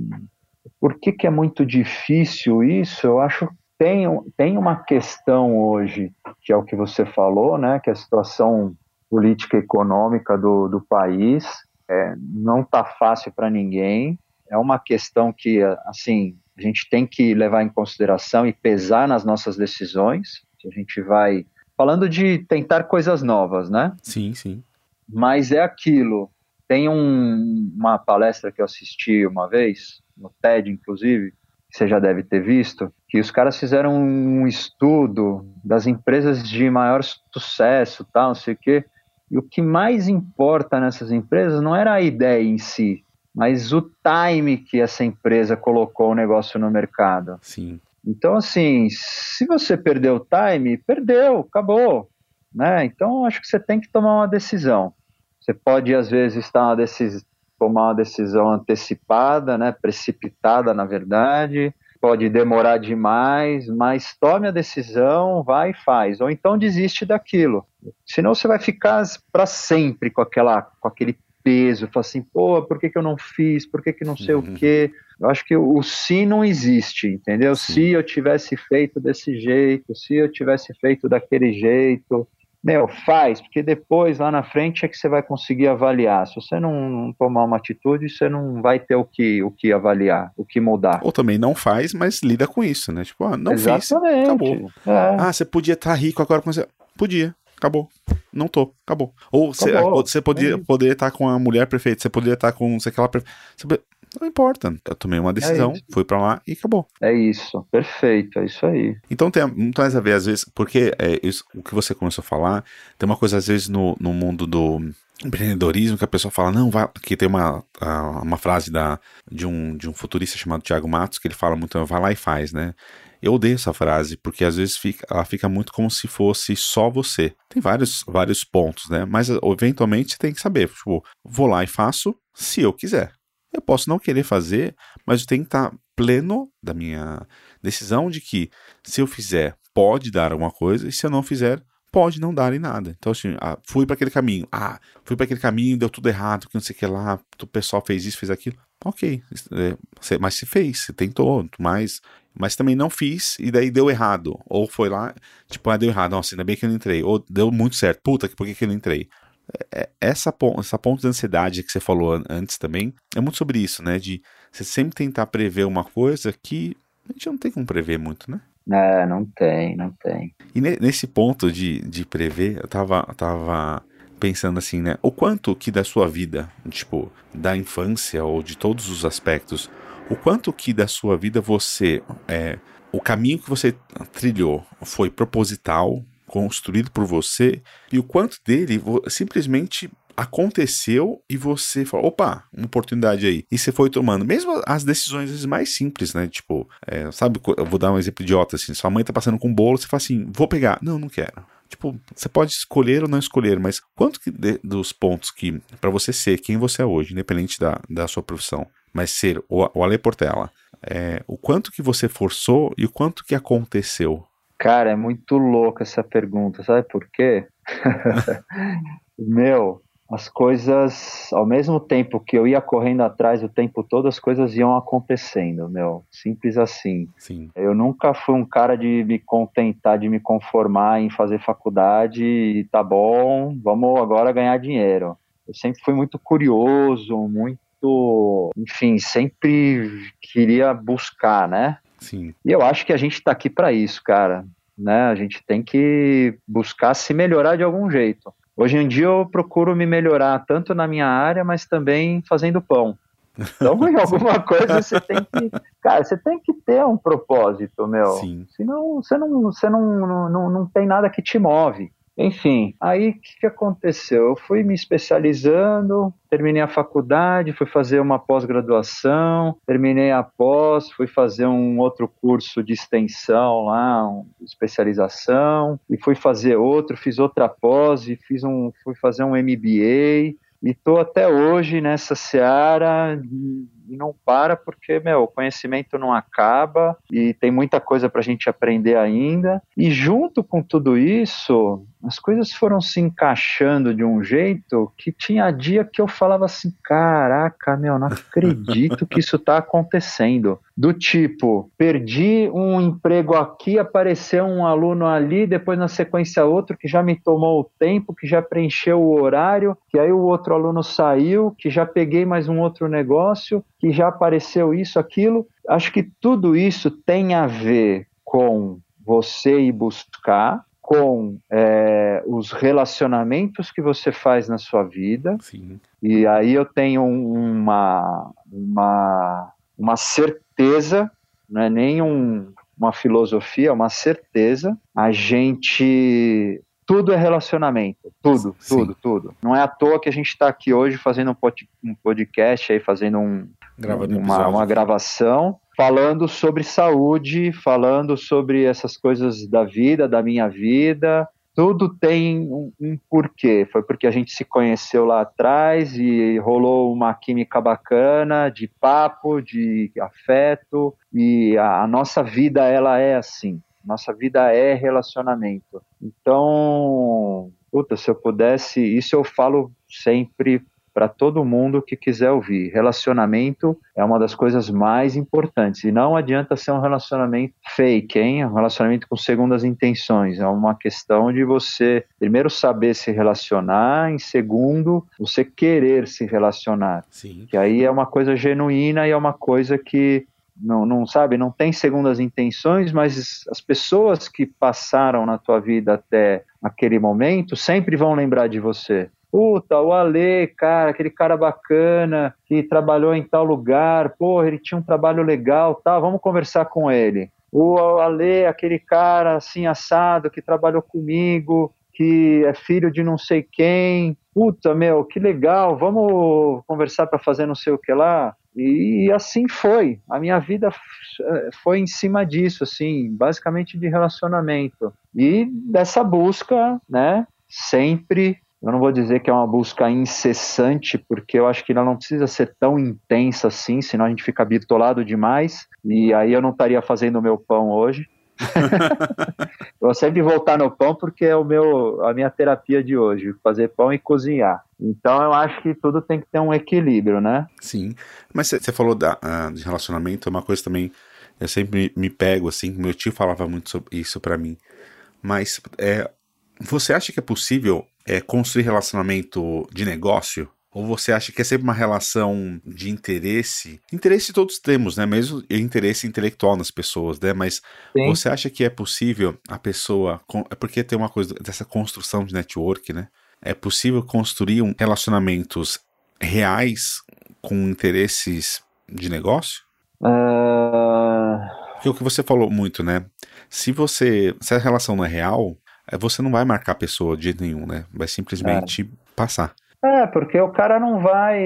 Por que, que é muito difícil isso? Eu acho que tem, tem uma questão hoje, que é o que você falou, né? Que é a situação política econômica do, do país. É, não está fácil para ninguém. É uma questão que, assim, a gente tem que levar em consideração e pesar nas nossas decisões. A gente vai falando de tentar coisas novas, né? Sim, sim. Mas é aquilo. Tem um, uma palestra que eu assisti uma vez, no TED, inclusive, que você já deve ter visto, que os caras fizeram um estudo das empresas de maior sucesso, tal, não sei o quê, e o que mais importa nessas empresas não era a ideia em si, mas o time que essa empresa colocou o negócio no mercado. Sim. Então, assim, se você perdeu o time, perdeu, acabou. Né? Então, acho que você tem que tomar uma decisão. Você pode, às vezes, estar uma tomar uma decisão antecipada, né? precipitada, na verdade, pode demorar demais, mas tome a decisão, vai e faz, ou então desiste daquilo. Senão você vai ficar para sempre com aquela, com aquele peso, fala assim, pô, por que, que eu não fiz, por que, que não sei uhum. o quê? Eu acho que o, o se não existe, entendeu? Sim. Se eu tivesse feito desse jeito, se eu tivesse feito daquele jeito, meu, faz, porque depois lá na frente é que você vai conseguir avaliar. Se você não, tomar uma atitude, você não vai ter o que, o que avaliar, o que mudar. Ou também não faz, mas lida com isso, né? Tipo, ah, não Exatamente. fiz, acabou. É. Ah, você podia estar tá rico agora, você... podia, acabou. Não tô, acabou. Ou você, você podia, é poderia estar tá com a mulher perfeita, você poderia estar tá com sei lá, você, não importa. Eu tomei uma decisão, é fui para lá e acabou. É isso, perfeito, é isso aí. Então tem muito mais a ver, às vezes, porque é, isso, o que você começou a falar, tem uma coisa, às vezes, no, no mundo do empreendedorismo que a pessoa fala, não, vai, que tem uma, uma frase da, de, um, de um futurista chamado Thiago Matos, que ele fala muito, vai lá e faz, né? Eu odeio essa frase, porque às vezes fica, ela fica muito como se fosse só você. Tem vários, vários pontos, né? Mas eventualmente você tem que saber, tipo, vou lá e faço se eu quiser. Eu posso não querer fazer, mas eu tenho que estar pleno da minha decisão de que se eu fizer, pode dar alguma coisa, e se eu não fizer, pode não dar em nada. Então, assim, ah, fui para aquele caminho. Ah, fui para aquele caminho, deu tudo errado, que não sei o que lá, o pessoal fez isso, fez aquilo. Ok, é, mas se fez, você tentou, mas, mas também não fiz e daí deu errado. Ou foi lá, tipo, ah, deu errado, nossa, ainda bem que eu não entrei. Ou deu muito certo, puta, por que, que eu não entrei? É, essa, essa ponto de ansiedade que você falou antes também é muito sobre isso, né? De você sempre tentar prever uma coisa que a gente não tem como prever muito, né? É, não tem, não tem. E nesse ponto de, de prever, eu tava, tava pensando assim, né? O quanto que da sua vida, tipo, da infância ou de todos os aspectos, o quanto que da sua vida você, é, o caminho que você trilhou foi proposital, construído por você e o quanto dele simplesmente aconteceu e você falou, opa, uma oportunidade aí. E você foi tomando, mesmo as decisões mais simples, né? Tipo, é, sabe, eu vou dar um exemplo idiota assim, sua mãe tá passando com um bolo, você fala assim, vou pegar. Não, não quero. Tipo, você pode escolher ou não escolher, mas quanto que de, dos pontos que, para você ser quem você é hoje, independente da, da sua profissão, mas ser o, o Ale Portela, é, o quanto que você forçou e o quanto que aconteceu Cara, é muito louca essa pergunta, sabe por quê? Meu, as coisas, ao mesmo tempo que eu ia correndo atrás o tempo todo, as coisas iam acontecendo, meu. Simples assim. Sim. Eu nunca fui um cara de me contentar, de me conformar em fazer faculdade e tá bom, vamos agora ganhar dinheiro. Eu sempre fui muito curioso, muito, enfim, sempre queria buscar, né? Sim. E eu acho que a gente está aqui para isso, cara. Né? A gente tem que buscar se melhorar de algum jeito. Hoje em dia eu procuro me melhorar tanto na minha área, mas também fazendo pão. Então, em alguma coisa você tem que. Cara, você tem que ter um propósito, meu. Sim. Senão você não, você não, não, não tem nada que te move. Enfim, aí o que, que, aconteceu? Eu fui me especializando, terminei a faculdade, fui fazer uma pós-graduação, terminei a pós, fui fazer um outro curso de extensão lá, uma especialização, e fui fazer outro, fiz outra pós e fiz um, fui fazer um MBA. E estou até hoje nessa seara e não para porque, meu, o conhecimento não acaba e tem muita coisa para a gente aprender ainda. E junto com tudo isso, as coisas foram se encaixando de um jeito que tinha dia que eu falava assim: caraca, meu, não acredito que isso está acontecendo. Do tipo, perdi um emprego aqui, apareceu um aluno ali, depois na sequência outro que já me tomou o tempo, que já preencheu o horário, que aí o outro aluno saiu, que já peguei mais um outro negócio, que já apareceu isso, aquilo. Acho que tudo isso tem a ver com você ir buscar, com é, os relacionamentos que você faz na sua vida. Sim. E aí eu tenho uma, uma, uma certeza, não é nem um, uma filosofia, é uma certeza. A gente tudo é relacionamento, tudo, Sim. tudo, tudo. Não é à toa que a gente está aqui hoje fazendo um podcast aí, fazendo um, uma, uma gravação falando sobre saúde, falando sobre essas coisas da vida, da minha vida. Tudo tem um, um, porquê. Foi porque a gente se conheceu lá atrás e rolou uma química bacana de papo, de afeto. E a, a nossa vida, ela é assim. Nossa vida é relacionamento. Então, puta, se eu pudesse, isso eu falo sempre para todo mundo que quiser ouvir. Relacionamento é uma das coisas mais importantes e não adianta ser um relacionamento fake, hein? Um relacionamento com segundas intenções. É uma questão de você primeiro saber se relacionar, em segundo você querer se relacionar. Sim. Que aí é uma coisa genuína e é uma coisa que não, não sabe, não tem segundas intenções, mas as pessoas que passaram na tua vida até aquele momento sempre vão lembrar de você. Puta, o Ale, cara, aquele cara bacana que trabalhou em tal lugar, porra, ele tinha um trabalho legal, tá, vamos conversar com ele. O Ale, aquele cara assim assado que trabalhou comigo, que é filho de não sei quem. Puta, meu, que legal, vamos conversar para fazer não sei o que lá. E assim foi. A minha vida foi em cima disso, assim, basicamente de relacionamento. E dessa busca, né, sempre eu não vou dizer que é uma busca incessante, porque eu acho que ela não precisa ser tão intensa assim, senão a gente fica bitolado demais, e aí eu não estaria fazendo o meu pão hoje. eu vou sempre voltar no pão porque é o meu, a minha terapia de hoje, fazer pão e cozinhar. Então eu acho que tudo tem que ter um equilíbrio, né? Sim, mas você falou da, uh, de relacionamento, é uma coisa também, eu sempre me, me pego assim, meu tio falava muito sobre isso para mim, mas é, você acha que é possível é, construir relacionamento de negócio? Ou você acha que é sempre uma relação de interesse? Interesse todos temos, né? Mesmo interesse intelectual nas pessoas, né? Mas Sim. você acha que é possível a pessoa. É porque tem uma coisa dessa construção de network, né? É possível construir um relacionamentos reais com interesses de negócio? Uh... Porque o que você falou muito, né? Se você. Se a relação não é real, você não vai marcar a pessoa de jeito nenhum, né? Vai simplesmente é. passar. É, porque o cara não vai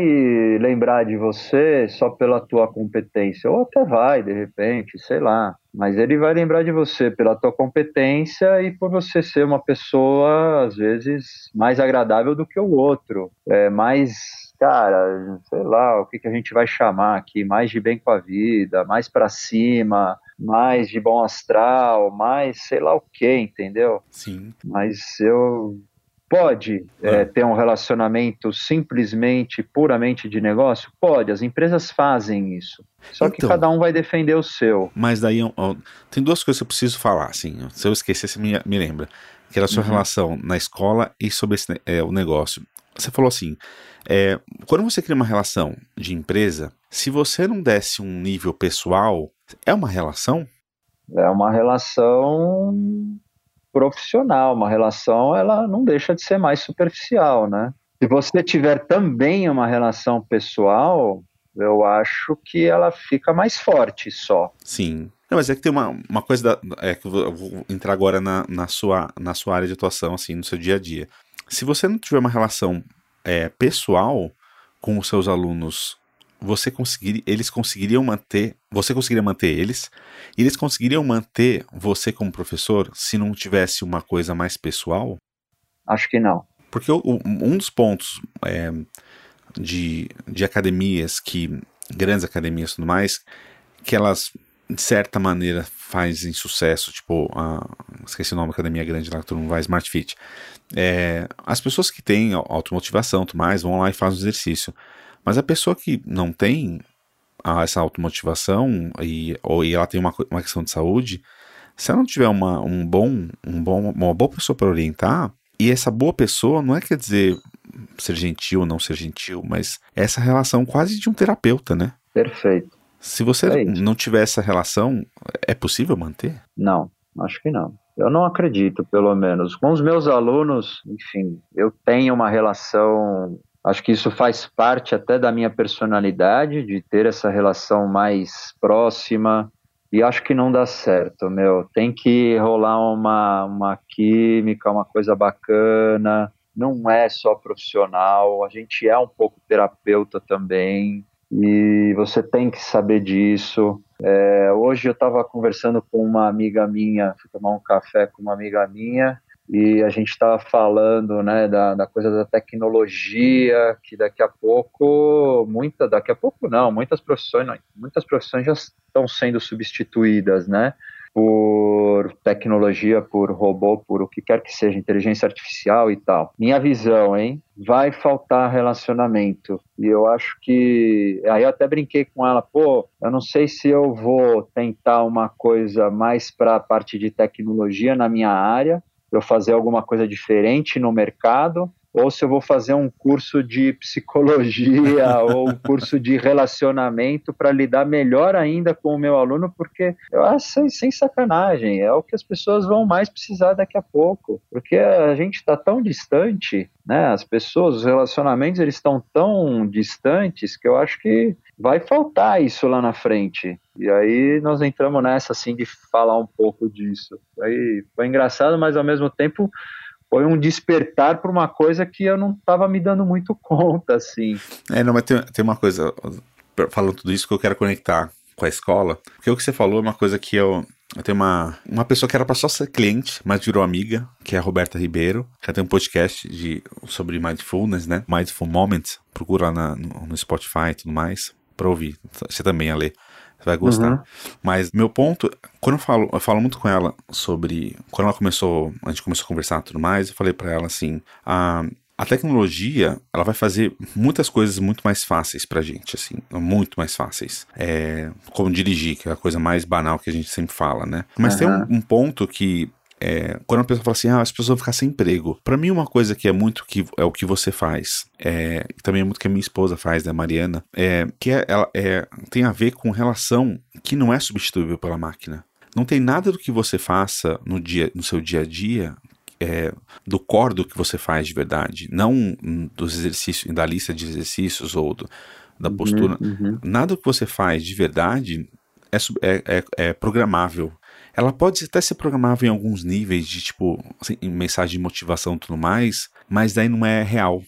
lembrar de você só pela tua competência, ou até vai, de repente, sei lá. Mas ele vai lembrar de você pela tua competência e por você ser uma pessoa, às vezes, mais agradável do que o outro. É mais, cara, sei lá, o que, que a gente vai chamar aqui, mais de bem com a vida, mais para cima, mais de bom astral, mais sei lá o que, entendeu? Sim. Mas eu pode é, é, ter um relacionamento simplesmente, puramente de negócio? Pode, as empresas fazem isso. Só então, que cada um vai defender o seu. Mas daí ó, tem duas coisas que eu preciso falar, assim. Se eu esquecer, você me, me lembra. Que era a sua uhum. relação na escola e sobre esse, é, o negócio. Você falou assim: é, quando você cria uma relação de empresa, se você não desse um nível pessoal, é uma relação? É uma relação profissional. Uma relação, ela não deixa de ser mais superficial, né? Se você tiver também uma relação pessoal, eu acho que ela fica mais forte só. Sim. Não, mas é que tem uma, uma coisa, da, é que eu vou, entrar agora na, na, sua, na sua área de atuação, assim, no seu dia a dia. Se você não tiver uma relação é, pessoal com os seus alunos, você conseguir, eles conseguiriam manter, você conseguiria manter eles, e eles conseguiriam manter você como professor se não tivesse uma coisa mais pessoal? Acho que não. Porque o, um dos pontos é, de, de academias que, grandes academias e tudo mais, que elas de certa maneira fazem sucesso, tipo, a, esqueci o nome da academia grande lá que todo mundo vai, Smart Fit. É, as pessoas que têm automotivação tudo mais vão lá e fazem o exercício. Mas a pessoa que não tem essa automotivação e, ou e ela tem uma, uma questão de saúde, se ela não tiver uma, um bom, um bom, uma boa pessoa para orientar, e essa boa pessoa não é quer dizer ser gentil ou não ser gentil, mas essa relação quase de um terapeuta, né? Perfeito. Se você é não tiver essa relação, é possível manter? Não, acho que não. Eu não acredito, pelo menos. Com os meus alunos, enfim, eu tenho uma relação. Acho que isso faz parte até da minha personalidade, de ter essa relação mais próxima. E acho que não dá certo, meu. Tem que rolar uma, uma química, uma coisa bacana. Não é só profissional, a gente é um pouco terapeuta também e você tem que saber disso. É, hoje eu estava conversando com uma amiga minha, fui tomar um café com uma amiga minha e a gente estava falando né, da, da, coisa da tecnologia, que daqui a pouco, muita, daqui a pouco não, muitas profissões, muitas profissões já estão sendo substituídas, né? por tecnologia, por robô, por o que quer que seja, inteligência artificial e tal. Minha visão, hein? Vai faltar relacionamento. E eu acho que. Aí eu até brinquei com ela, pô, eu não sei se eu vou tentar uma coisa mais para a parte de tecnologia na minha área, para eu fazer alguma coisa diferente no mercado, ou se eu vou fazer um curso de psicologia ou um curso de relacionamento para lidar melhor ainda com o meu aluno, porque eu acho sem, sem sacanagem, é o que as pessoas vão mais precisar daqui a pouco, porque a gente está tão distante, né? As pessoas, os relacionamentos, eles estão tão distantes que eu acho que vai faltar isso lá na frente. E aí nós entramos nessa assim de falar um pouco disso. Aí foi engraçado, mas ao mesmo tempo foi um despertar para uma coisa que eu não estava me dando muito conta, assim. É, não, mas tem, tem uma coisa, falando tudo isso, que eu quero conectar com a escola, porque o que você falou é uma coisa que eu, eu tenho uma, uma pessoa que era para só ser cliente, mas virou amiga, que é a Roberta Ribeiro, que tem um podcast de, sobre mindfulness, né? Mindful Moments. Procura lá na, no, no Spotify e tudo mais, para ouvir. Você também a ler. Você vai gostar. Uhum. Mas meu ponto, quando eu falo, eu falo muito com ela sobre. Quando ela começou, a gente começou a conversar e tudo mais, eu falei para ela assim: a, a tecnologia, ela vai fazer muitas coisas muito mais fáceis pra gente, assim, muito mais fáceis. É, como dirigir, que é a coisa mais banal que a gente sempre fala, né? Mas uhum. tem um, um ponto que é, quando a pessoa fala assim, ah, as pessoas vão ficar sem emprego. Para mim, uma coisa que é muito que é o que você faz, é, também é muito que a minha esposa faz, né, Mariana, é que é, ela é, tem a ver com relação que não é substituível pela máquina. Não tem nada do que você faça no dia, no seu dia a dia é, do core do que você faz de verdade, não dos exercícios, da lista de exercícios ou do, da uhum, postura. Uhum, uhum. Nada que você faz de verdade é, é, é, é programável. Ela pode até ser programável em alguns níveis de tipo assim, mensagem de motivação e tudo mais, mas daí não é real.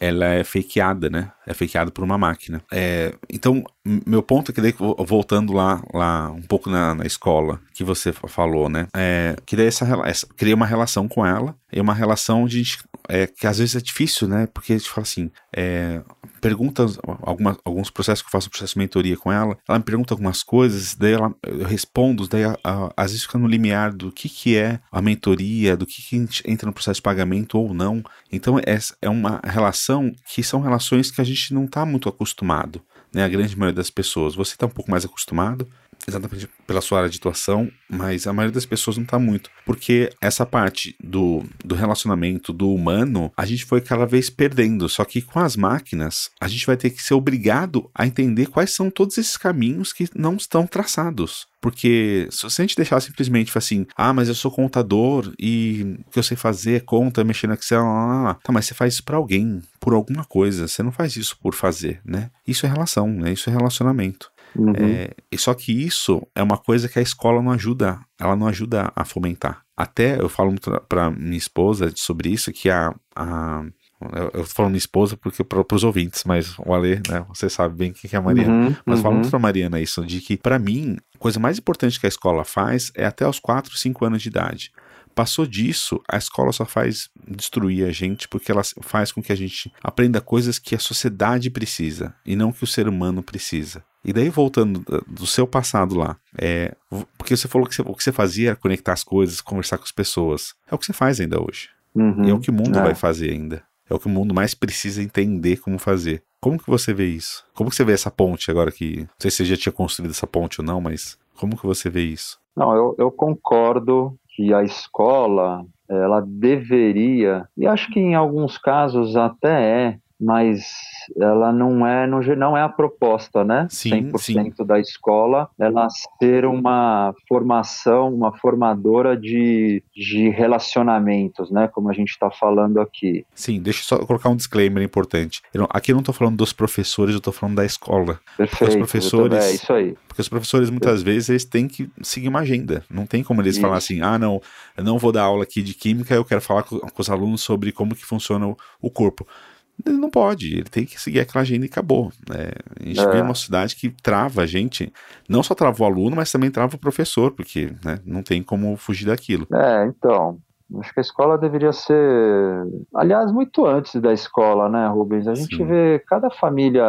Ela é fakeada, né? É fakeada por uma máquina. É, então, meu ponto é que daí, voltando lá, lá um pouco na, na escola, que você falou, né? É, que daí essa, essa, criei uma relação com ela, e uma relação de é, que às vezes é difícil, né? Porque a gente fala assim, é, pergunta alguma, alguns processos que eu faço processo de mentoria com ela, ela me pergunta algumas coisas, daí ela, eu respondo, daí a, a, às vezes fica no limiar do que, que é a mentoria, do que, que entra no processo de pagamento ou não. Então é, é uma relação que são relações que a gente não está muito acostumado. Né, a grande maioria das pessoas. Você está um pouco mais acostumado, exatamente pela sua área de atuação, mas a maioria das pessoas não está muito. Porque essa parte do, do relacionamento, do humano, a gente foi cada vez perdendo. Só que com as máquinas, a gente vai ter que ser obrigado a entender quais são todos esses caminhos que não estão traçados. Porque se a gente deixar simplesmente assim, ah, mas eu sou contador e o que eu sei fazer é conta, mexer no Excel, ah, tá, mas você faz isso para alguém, por alguma coisa, você não faz isso por fazer, né? Isso é relação, né? Isso é relacionamento. Uhum. É, só que isso é uma coisa que a escola não ajuda, ela não ajuda a fomentar. Até eu falo muito para minha esposa sobre isso, que a, a eu, eu falo minha esposa porque para os ouvintes, mas o Ale, né, você sabe bem quem que é a Mariana. Uhum, mas uhum. falo muito pra Mariana isso, de que para mim, a coisa mais importante que a escola faz é até os 4, 5 anos de idade. Passou disso, a escola só faz destruir a gente porque ela faz com que a gente aprenda coisas que a sociedade precisa e não que o ser humano precisa. E daí, voltando do seu passado lá, é, porque você falou que você, o que você fazia era conectar as coisas, conversar com as pessoas. É o que você faz ainda hoje. Uhum, é o que o mundo é. vai fazer ainda. É o que o mundo mais precisa entender como fazer. Como que você vê isso? Como que você vê essa ponte agora que... Não sei se você já tinha construído essa ponte ou não, mas como que você vê isso? Não, eu, eu concordo que a escola ela deveria, e acho que em alguns casos até é, mas ela não é não, não é a proposta, né? Sim, 100% sim. da escola, ela ser uma formação, uma formadora de, de relacionamentos, né? Como a gente está falando aqui. Sim, deixa eu só colocar um disclaimer importante. Eu não, aqui eu não estou falando dos professores, eu estou falando da escola. Perfeito. Porque os professores, é isso aí. Porque os professores muitas vezes eles têm que seguir uma agenda. Não tem como eles isso. falar assim, ah, não, eu não vou dar aula aqui de química, eu quero falar com, com os alunos sobre como que funciona o, o corpo ele não pode, ele tem que seguir aquela agenda e acabou. Né? A gente é. vê uma cidade que trava a gente, não só trava o aluno, mas também trava o professor, porque né, não tem como fugir daquilo. É, então, Acho que a escola deveria ser. Aliás, muito antes da escola, né, Rubens? A gente Sim. vê cada família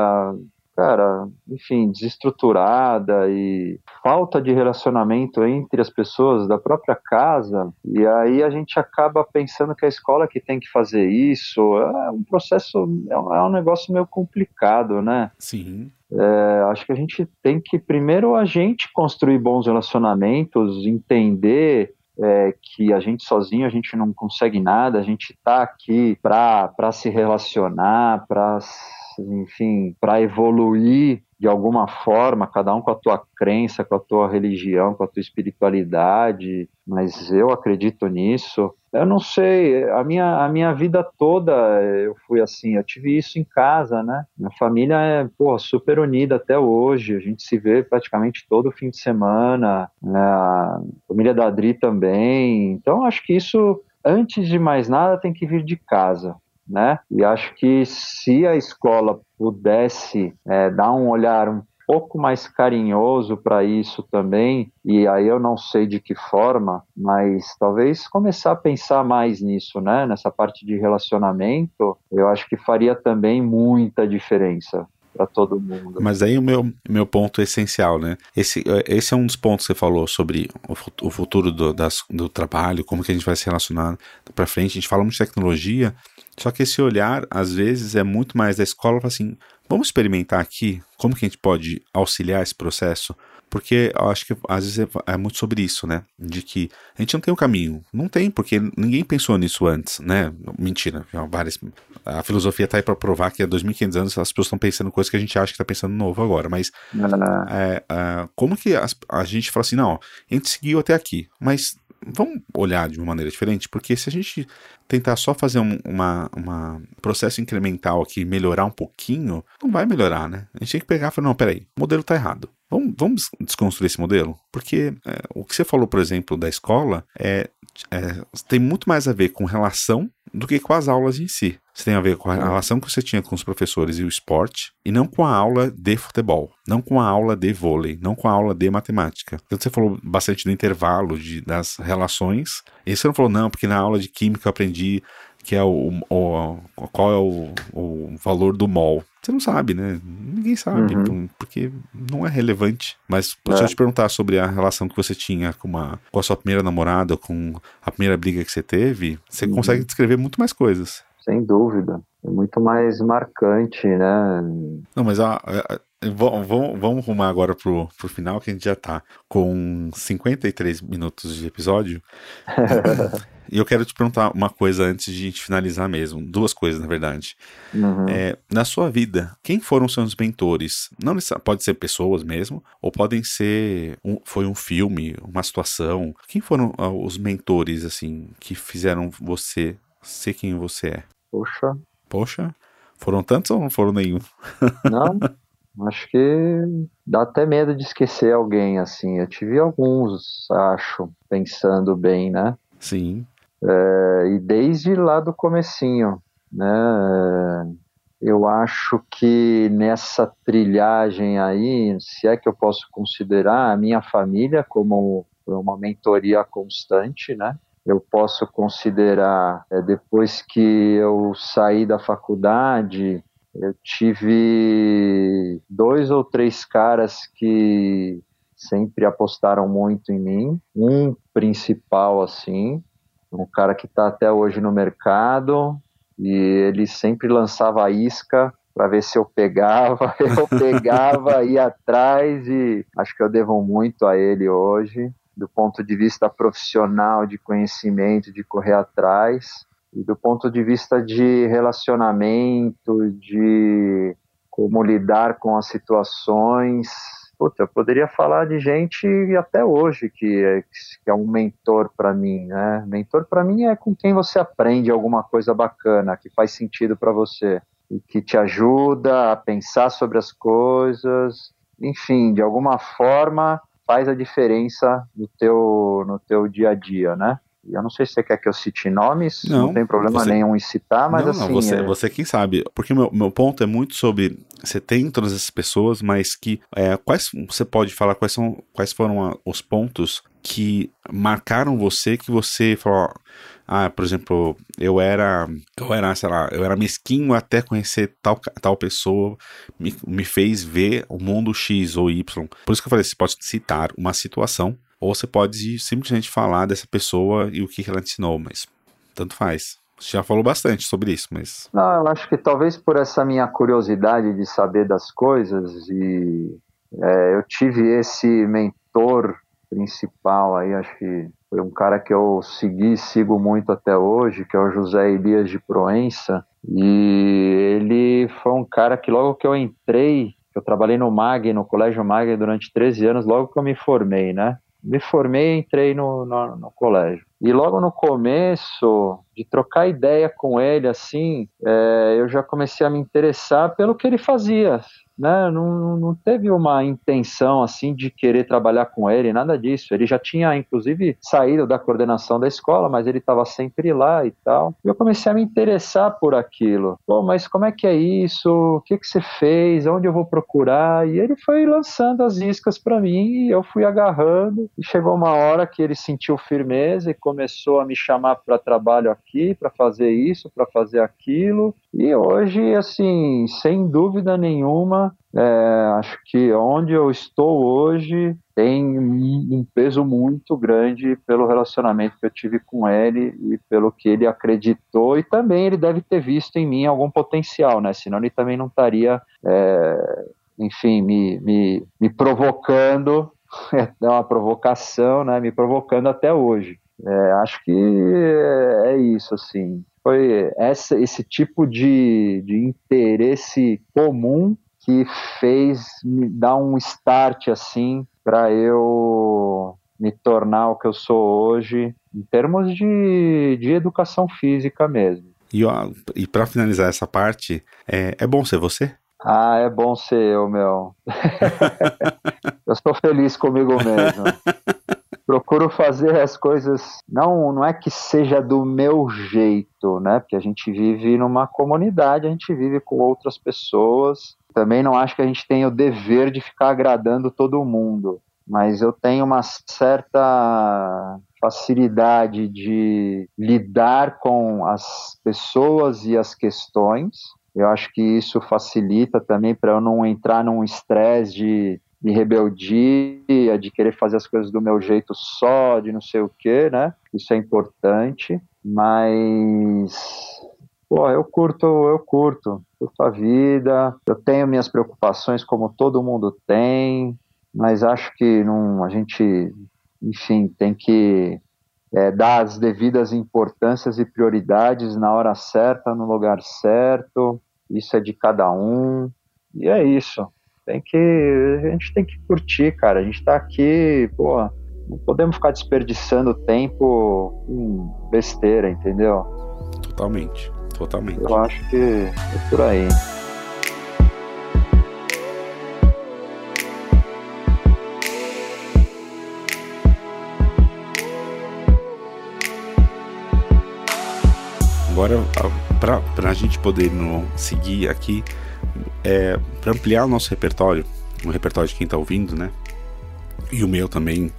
cara, enfim, desestruturada e falta de relacionamento entre as pessoas da própria casa. E aí a gente acaba pensando que a escola que tem que fazer isso é um processo, é um, é um negócio meio complicado, né? Sim. É, acho que a gente tem que primeiro a gente construir bons relacionamentos, entender é, que a gente sozinho a gente não consegue nada, a gente está aqui para se relacionar, para enfim, para evoluir de alguma forma, cada um com a tua crença, com a tua religião, com a tua espiritualidade, mas eu acredito nisso. Eu não sei, a minha, a minha vida toda eu fui assim, eu tive isso em casa, né? Minha família é, porra, super unida até hoje, a gente se vê praticamente todo fim de semana, né? a família da Adri também, então acho que isso, antes de mais nada, tem que vir de casa né? E acho que se a escola pudesse é, dar um olhar um pouco mais carinhoso para isso também, e aí eu não sei de que forma, mas talvez começar a pensar mais nisso, né? Nessa parte de relacionamento, eu acho que faria também muita diferença para todo mundo. Mas aí o meu, meu ponto essencial, né? Esse, esse é um dos pontos que você falou sobre o, o futuro do, das, do trabalho, como que a gente vai se relacionar para frente. A gente fala muito de tecnologia, só que esse olhar, às vezes, é muito mais da escola, assim, vamos experimentar aqui como que a gente pode auxiliar esse processo? Porque eu acho que às vezes é, é, muito sobre isso, né? De que a gente não tem um caminho. Não tem, porque ninguém pensou nisso antes, né? Mentira. Várias, a filosofia está aí para provar que há 2.500 anos as pessoas estão pensando coisas que a gente acha que está pensando novo agora. Mas é, é, como que a, a gente fala assim, não, a gente seguiu até aqui, mas vamos olhar de uma maneira diferente, porque se a gente tentar só fazer um uma, uma processo incremental aqui, melhorar um pouquinho, não vai melhorar, né? A gente tem que pegar e falar, não, peraí, o modelo está errado. Vamos, vamos desconstruir esse modelo? Porque é, o que você falou, por exemplo, da escola, é, é, tem muito mais a ver com relação do que com as aulas em si. Isso tem a ver com a relação que você tinha com os professores e o esporte, e não com a aula de futebol, não com a aula de vôlei, não com a aula de matemática. Então você falou bastante do intervalo, de, das relações, e você não falou, não, porque na aula de química eu aprendi que é o, o, qual é o, o valor do mol. Você não sabe, né? Ninguém sabe, uhum. então, porque não é relevante. Mas é. se eu te perguntar sobre a relação que você tinha com, uma, com a sua primeira namorada, com a primeira briga que você teve, você uhum. consegue descrever muito mais coisas. Sem dúvida. É muito mais marcante, né? Não, mas a, a, Vamos, vamos rumar agora pro, pro final, que a gente já tá com 53 minutos de episódio. e eu quero te perguntar uma coisa antes de a gente finalizar mesmo. Duas coisas, na verdade. Uhum. É, na sua vida, quem foram seus mentores? Não pode ser pessoas mesmo, ou podem ser. Um, foi um filme, uma situação. Quem foram uh, os mentores, assim, que fizeram você ser quem você é? Poxa. Poxa? Foram tantos ou não foram nenhum? Não. Acho que dá até medo de esquecer alguém, assim. Eu tive alguns, acho, pensando bem, né? Sim. É, e desde lá do comecinho, né? Eu acho que nessa trilhagem aí, se é que eu posso considerar a minha família como uma mentoria constante, né? Eu posso considerar, é, depois que eu saí da faculdade, eu tive dois ou três caras que sempre apostaram muito em mim. Um principal, assim, um cara que está até hoje no mercado e ele sempre lançava a isca para ver se eu pegava. Eu pegava, ia atrás e acho que eu devo muito a ele hoje, do ponto de vista profissional, de conhecimento, de correr atrás. E do ponto de vista de relacionamento, de como lidar com as situações, puta, eu poderia falar de gente até hoje que é, que é um mentor para mim, né? Mentor para mim é com quem você aprende alguma coisa bacana, que faz sentido para você e que te ajuda a pensar sobre as coisas, enfim, de alguma forma faz a diferença no teu no teu dia a dia, né? Eu não sei se você quer que eu cite nomes, não, não tem problema você... nenhum em citar, mas não, assim. Não, você, é... você quem sabe. Porque meu, meu ponto é muito sobre. Você tem todas essas pessoas, mas que. É, quais você pode falar quais, são, quais foram a, os pontos que marcaram você, que você falou. Ah, por exemplo, eu era, eu era, sei lá, eu era mesquinho até conhecer tal, tal pessoa, me, me fez ver o mundo X ou Y. Por isso que eu falei, você pode citar uma situação ou você pode simplesmente falar dessa pessoa e o que ela ensinou, mas tanto faz. Você já falou bastante sobre isso, mas. Não, eu acho que talvez por essa minha curiosidade de saber das coisas e é, eu tive esse mentor principal aí, acho que foi um cara que eu segui, sigo muito até hoje, que é o José Elias de Proença. E ele foi um cara que logo que eu entrei, eu trabalhei no MAG, no Colégio MAG durante 13 anos, logo que eu me formei, né? Me formei e entrei no, no, no, colégio. E logo no começo, de trocar ideia com ele, assim, é, eu já comecei a me interessar pelo que ele fazia, né? Não, não teve uma intenção assim de querer trabalhar com ele, nada disso. Ele já tinha, inclusive, saído da coordenação da escola, mas ele estava sempre lá e tal. E eu comecei a me interessar por aquilo. Pô, mas como é que é isso? O que, que você fez? Onde eu vou procurar? E ele foi lançando as iscas para mim e eu fui agarrando. E chegou uma hora que ele sentiu firmeza e começou a me chamar para trabalho aqui, para fazer isso, para fazer aquilo. E hoje, assim, sem dúvida nenhuma, é, acho que onde eu estou hoje tem um peso muito grande pelo relacionamento que eu tive com ele e pelo que ele acreditou e também ele deve ter visto em mim algum potencial, né? Senão ele também não estaria, é, enfim, me, me, me provocando, é uma provocação, né? Me provocando até hoje. É, acho que é, isso, assim foi essa, esse tipo de, de interesse comum que fez me dar um start assim para eu me tornar o que eu sou hoje em termos de, de educação física mesmo. E, e para finalizar essa parte, é, é bom ser você? Ah, é bom ser eu, meu. eu estou feliz comigo mesmo. procuro fazer as coisas não não é que seja do meu jeito, né? Porque a gente vive numa comunidade, a gente vive com outras pessoas. Também não acho que a gente tem o dever de ficar agradando todo mundo, mas eu tenho uma certa facilidade de lidar com as pessoas e as questões. Eu acho que isso facilita também para eu não entrar num estresse de de rebeldia, de querer fazer as coisas do meu jeito só, de não sei o que, né? Isso é importante, mas pô, eu curto, eu curto, curto a vida, eu tenho minhas preocupações como todo mundo tem, mas acho que não, a gente, enfim, tem que é, dar as devidas importâncias e prioridades na hora certa, no lugar certo. Isso é de cada um. E é isso. Tem que a gente tem que curtir, cara. A gente tá aqui, pô, não podemos ficar desperdiçando tempo em besteira, entendeu? Totalmente, totalmente. Eu acho que é por aí. Agora, para a gente poder no, seguir aqui, é, para ampliar o nosso repertório, o repertório de quem está ouvindo, né? E o meu também.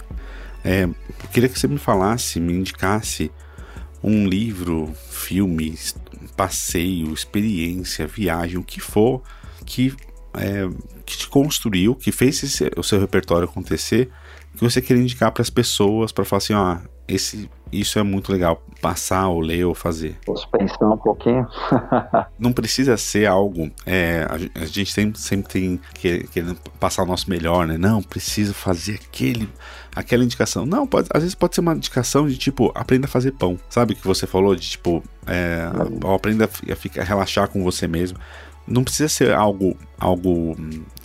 É, queria que você me falasse, me indicasse um livro, filme, passeio, experiência, viagem, o que for que, é, que te construiu, que fez esse, o seu repertório acontecer, que você queria indicar para as pessoas, para falar assim, ó, esse isso é muito legal, passar ou ler ou fazer. Posso pensar um pouquinho? não precisa ser algo. É, a, a, gente sempre, sempre tem que, querendo passar o nosso melhor, né? Não, preciso fazer aquele, aquela indicação. Não, pode, às vezes pode ser uma indicação de tipo, aprenda a fazer pão. Sabe que você falou de tipo, é, aprenda a, ficar, a relaxar com você mesmo não precisa ser algo, algo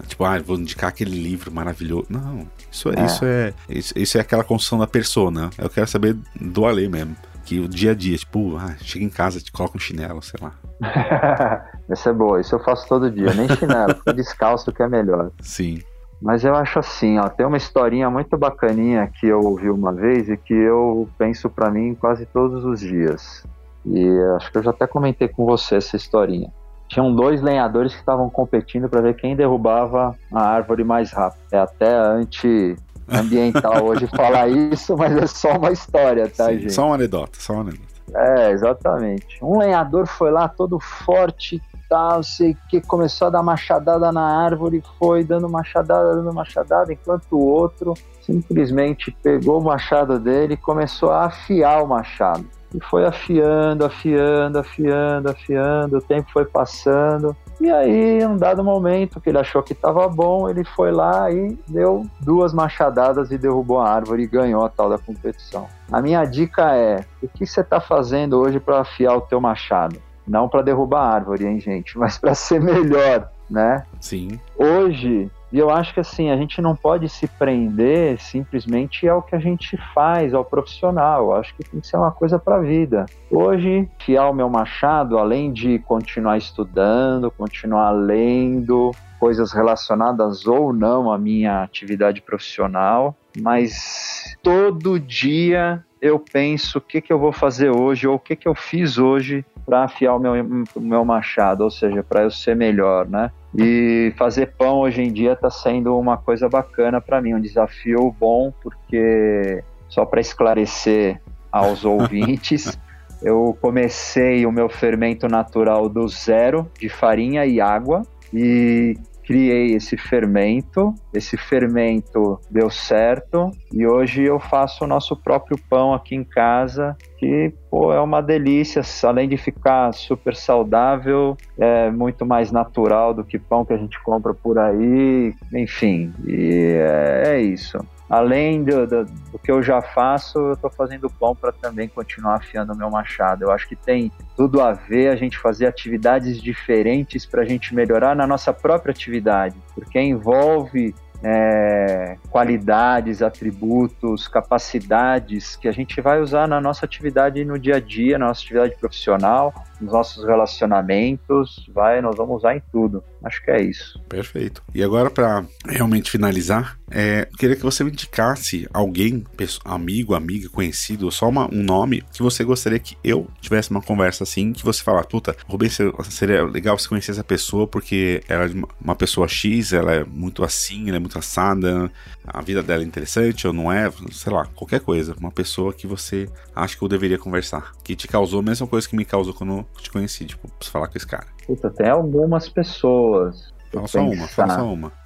tipo, ah, vou indicar aquele livro maravilhoso. Não, isso é, é. Isso, é isso, isso, é aquela construção da persona. Eu quero saber do Ale mesmo. Que o dia a dia, tipo, ah, chega em casa, te coloca um chinelo, sei lá. Essa é boa, isso eu faço todo dia, nem chinelo, fico descalço que é melhor. Sim. Mas eu acho assim, ó, tem uma historinha muito bacaninha que eu ouvi uma vez e que eu penso para mim quase todos os dias. E acho que eu já até comentei com você essa historinha tinham dois lenhadores que estavam competindo para ver quem derrubava a árvore mais rápido. É até anti-ambiental hoje falar isso, mas é só uma história, tá, Sim, gente? Só uma anedota, só uma anedota. É, exatamente. Um lenhador foi lá todo forte tal, sei que, começou a dar machadada na árvore, foi dando machadada, dando machadada, enquanto o outro simplesmente pegou o machado dele e começou a afiar o machado e foi afiando, afiando, afiando, afiando, o tempo foi passando. E aí, em um dado momento que ele achou que estava bom, ele foi lá e deu duas machadadas e derrubou a árvore e ganhou a tal da competição. A minha dica é: o que você está fazendo hoje para afiar o teu machado? Não para derrubar a árvore, hein, gente, mas para ser melhor, né? Sim. Hoje e eu acho que assim, a gente não pode se prender simplesmente ao que a gente faz, ao profissional. Eu acho que tem que ser uma coisa para a vida. Hoje, fiar o meu machado, além de continuar estudando, continuar lendo, coisas relacionadas ou não à minha atividade profissional, mas todo dia eu penso o que, que eu vou fazer hoje ou o que, que eu fiz hoje para afiar o meu, meu machado, ou seja, para eu ser melhor, né? E fazer pão hoje em dia está sendo uma coisa bacana para mim, um desafio bom, porque só para esclarecer aos ouvintes, eu comecei o meu fermento natural do zero, de farinha e água, e criei esse fermento, esse fermento deu certo e hoje eu faço o nosso próprio pão aqui em casa, que pô, é uma delícia, além de ficar super saudável, é muito mais natural do que pão que a gente compra por aí, enfim, e é, é isso além do, do, do, que eu já faço, eu estou fazendo pão para também continuar afiando o meu machado. Eu acho que tem tudo a ver a gente fazer atividades diferentes para a gente melhorar na nossa própria atividade, porque envolve é, qualidades, atributos, capacidades que a gente vai usar na nossa atividade no dia a dia, na nossa atividade profissional, nos nossos relacionamentos, vai, nós vamos usar em tudo. Acho que é isso. Perfeito. E agora, para realmente finalizar, é, queria que você me indicasse alguém, amigo, amiga, conhecido, só uma, um nome que você gostaria que eu tivesse uma conversa assim, que você falar, puta, Rubens, seria legal você conhecer essa pessoa porque ela é uma pessoa X, ela é muito assim, ela é muito assada, a vida dela é interessante ou não é, sei lá, qualquer coisa. Uma pessoa que você acha que eu deveria conversar, que te causou a mesma coisa que me causou quando te conheci, tipo, pra falar com esse cara. Puta, tem algumas pessoas. Fala só uma, fala só uma.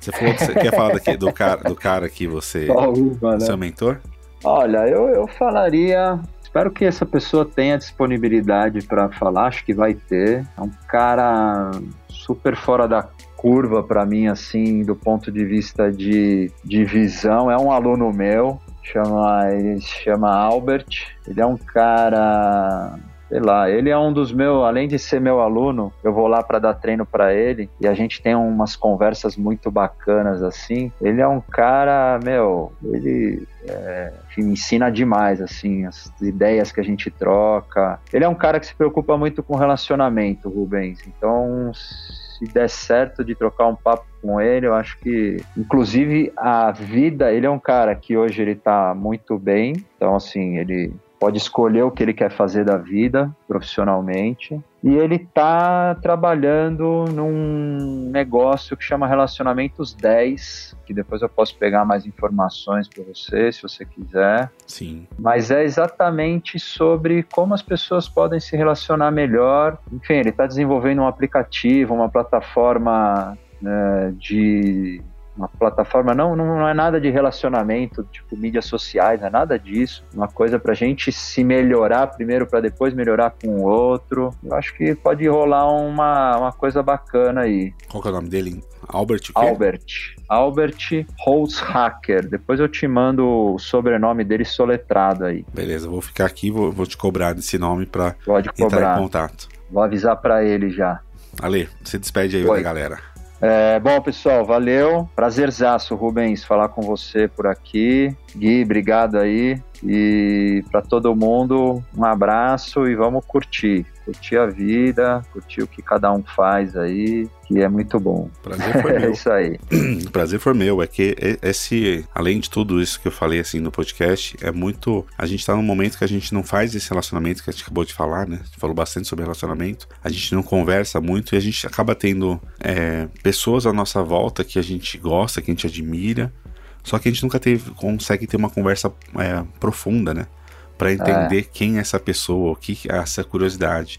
Você falou que você quer falar daqui, do, cara, do cara que você. Só uma, né? Seu mentor? Olha, eu, eu falaria espero que essa pessoa tenha disponibilidade para falar, acho que vai ter. É um cara super fora da curva para mim, assim, do ponto de vista de, de visão. É um aluno meu, chama, ele se chama Albert. Ele é um cara sei lá, ele é um dos meus, além de ser meu aluno, eu vou lá para dar treino para ele e a gente tem umas conversas muito bacanas assim. Ele é um cara, meu, ele é, me ensina demais, assim, as ideias que a gente troca. Ele é um cara que se preocupa muito com relacionamento, Rubens. Então, se der certo de trocar um papo com ele, eu acho que, inclusive, a vida, ele é um cara que hoje ele tá muito bem, então, assim, ele pode escolher o que ele quer fazer da vida profissionalmente. E ele está trabalhando num negócio que chama Relacionamentos 10, que depois eu posso pegar mais informações para você, se você quiser. Sim. Mas é exatamente sobre como as pessoas podem se relacionar melhor. Enfim, ele está desenvolvendo um aplicativo, uma plataforma né, de uma plataforma, não, não é nada de relacionamento, tipo mídias sociais, não é nada disso. Uma coisa pra gente se melhorar primeiro para depois melhorar com o outro. Eu acho que pode rolar uma, uma coisa bacana aí. Qual que é o nome dele? Albert? Albert. Albert Holzhacker. Depois eu te mando o sobrenome dele soletrado aí. Beleza, vou ficar aqui, vou, vou te cobrar desse nome pra Pode entrar cobrar. em contato. Vou avisar para ele já. Ale, se despede aí Oi. da galera. É, bom, pessoal, valeu. Prazerzaço, Rubens, falar com você por aqui. Gui, obrigado aí. E para todo mundo, um abraço e vamos curtir. Curtir a vida, curtir o que cada um faz aí, que é muito bom. Prazer foi É meu. isso aí. Prazer foi meu. É que esse, além de tudo isso que eu falei assim no podcast, é muito. A gente tá num momento que a gente não faz esse relacionamento que a gente acabou de falar, né? A gente falou bastante sobre relacionamento. A gente não conversa muito e a gente acaba tendo é, pessoas à nossa volta que a gente gosta, que a gente admira. Só que a gente nunca teve, consegue ter uma conversa é, profunda, né? Pra entender quem é essa pessoa, o que é essa curiosidade.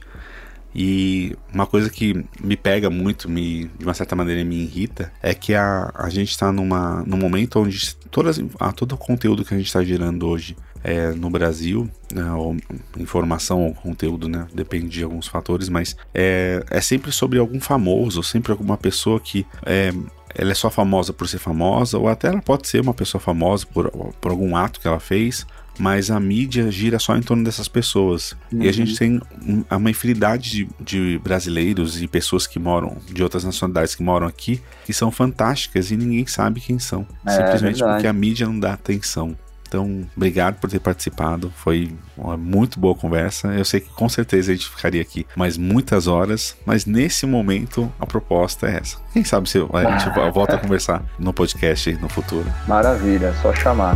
E uma coisa que me pega muito, me, de uma certa maneira me irrita, é que a, a gente está numa, num momento onde todas, a, todo o conteúdo que a gente está gerando hoje é, no Brasil, né, ou informação ou conteúdo, né, depende de alguns fatores, mas é, é sempre sobre algum famoso, sempre alguma pessoa que é, ela é só famosa por ser famosa, ou até ela pode ser uma pessoa famosa por, por algum ato que ela fez, mas a mídia gira só em torno dessas pessoas. E a gente tem um- uma infinidade de, de brasileiros e pessoas que moram, de outras nacionalidades que moram aqui, que são fantásticas e ninguém sabe quem são. É, simplesmente verdade. porque a mídia não dá atenção. Então, obrigado por ter participado. Foi uma muito boa conversa. Eu sei que com certeza a gente ficaria aqui mais muitas horas, mas nesse momento a proposta é essa. Quem sabe se a gente volta a conversar no podcast no futuro. Maravilha, só chamar.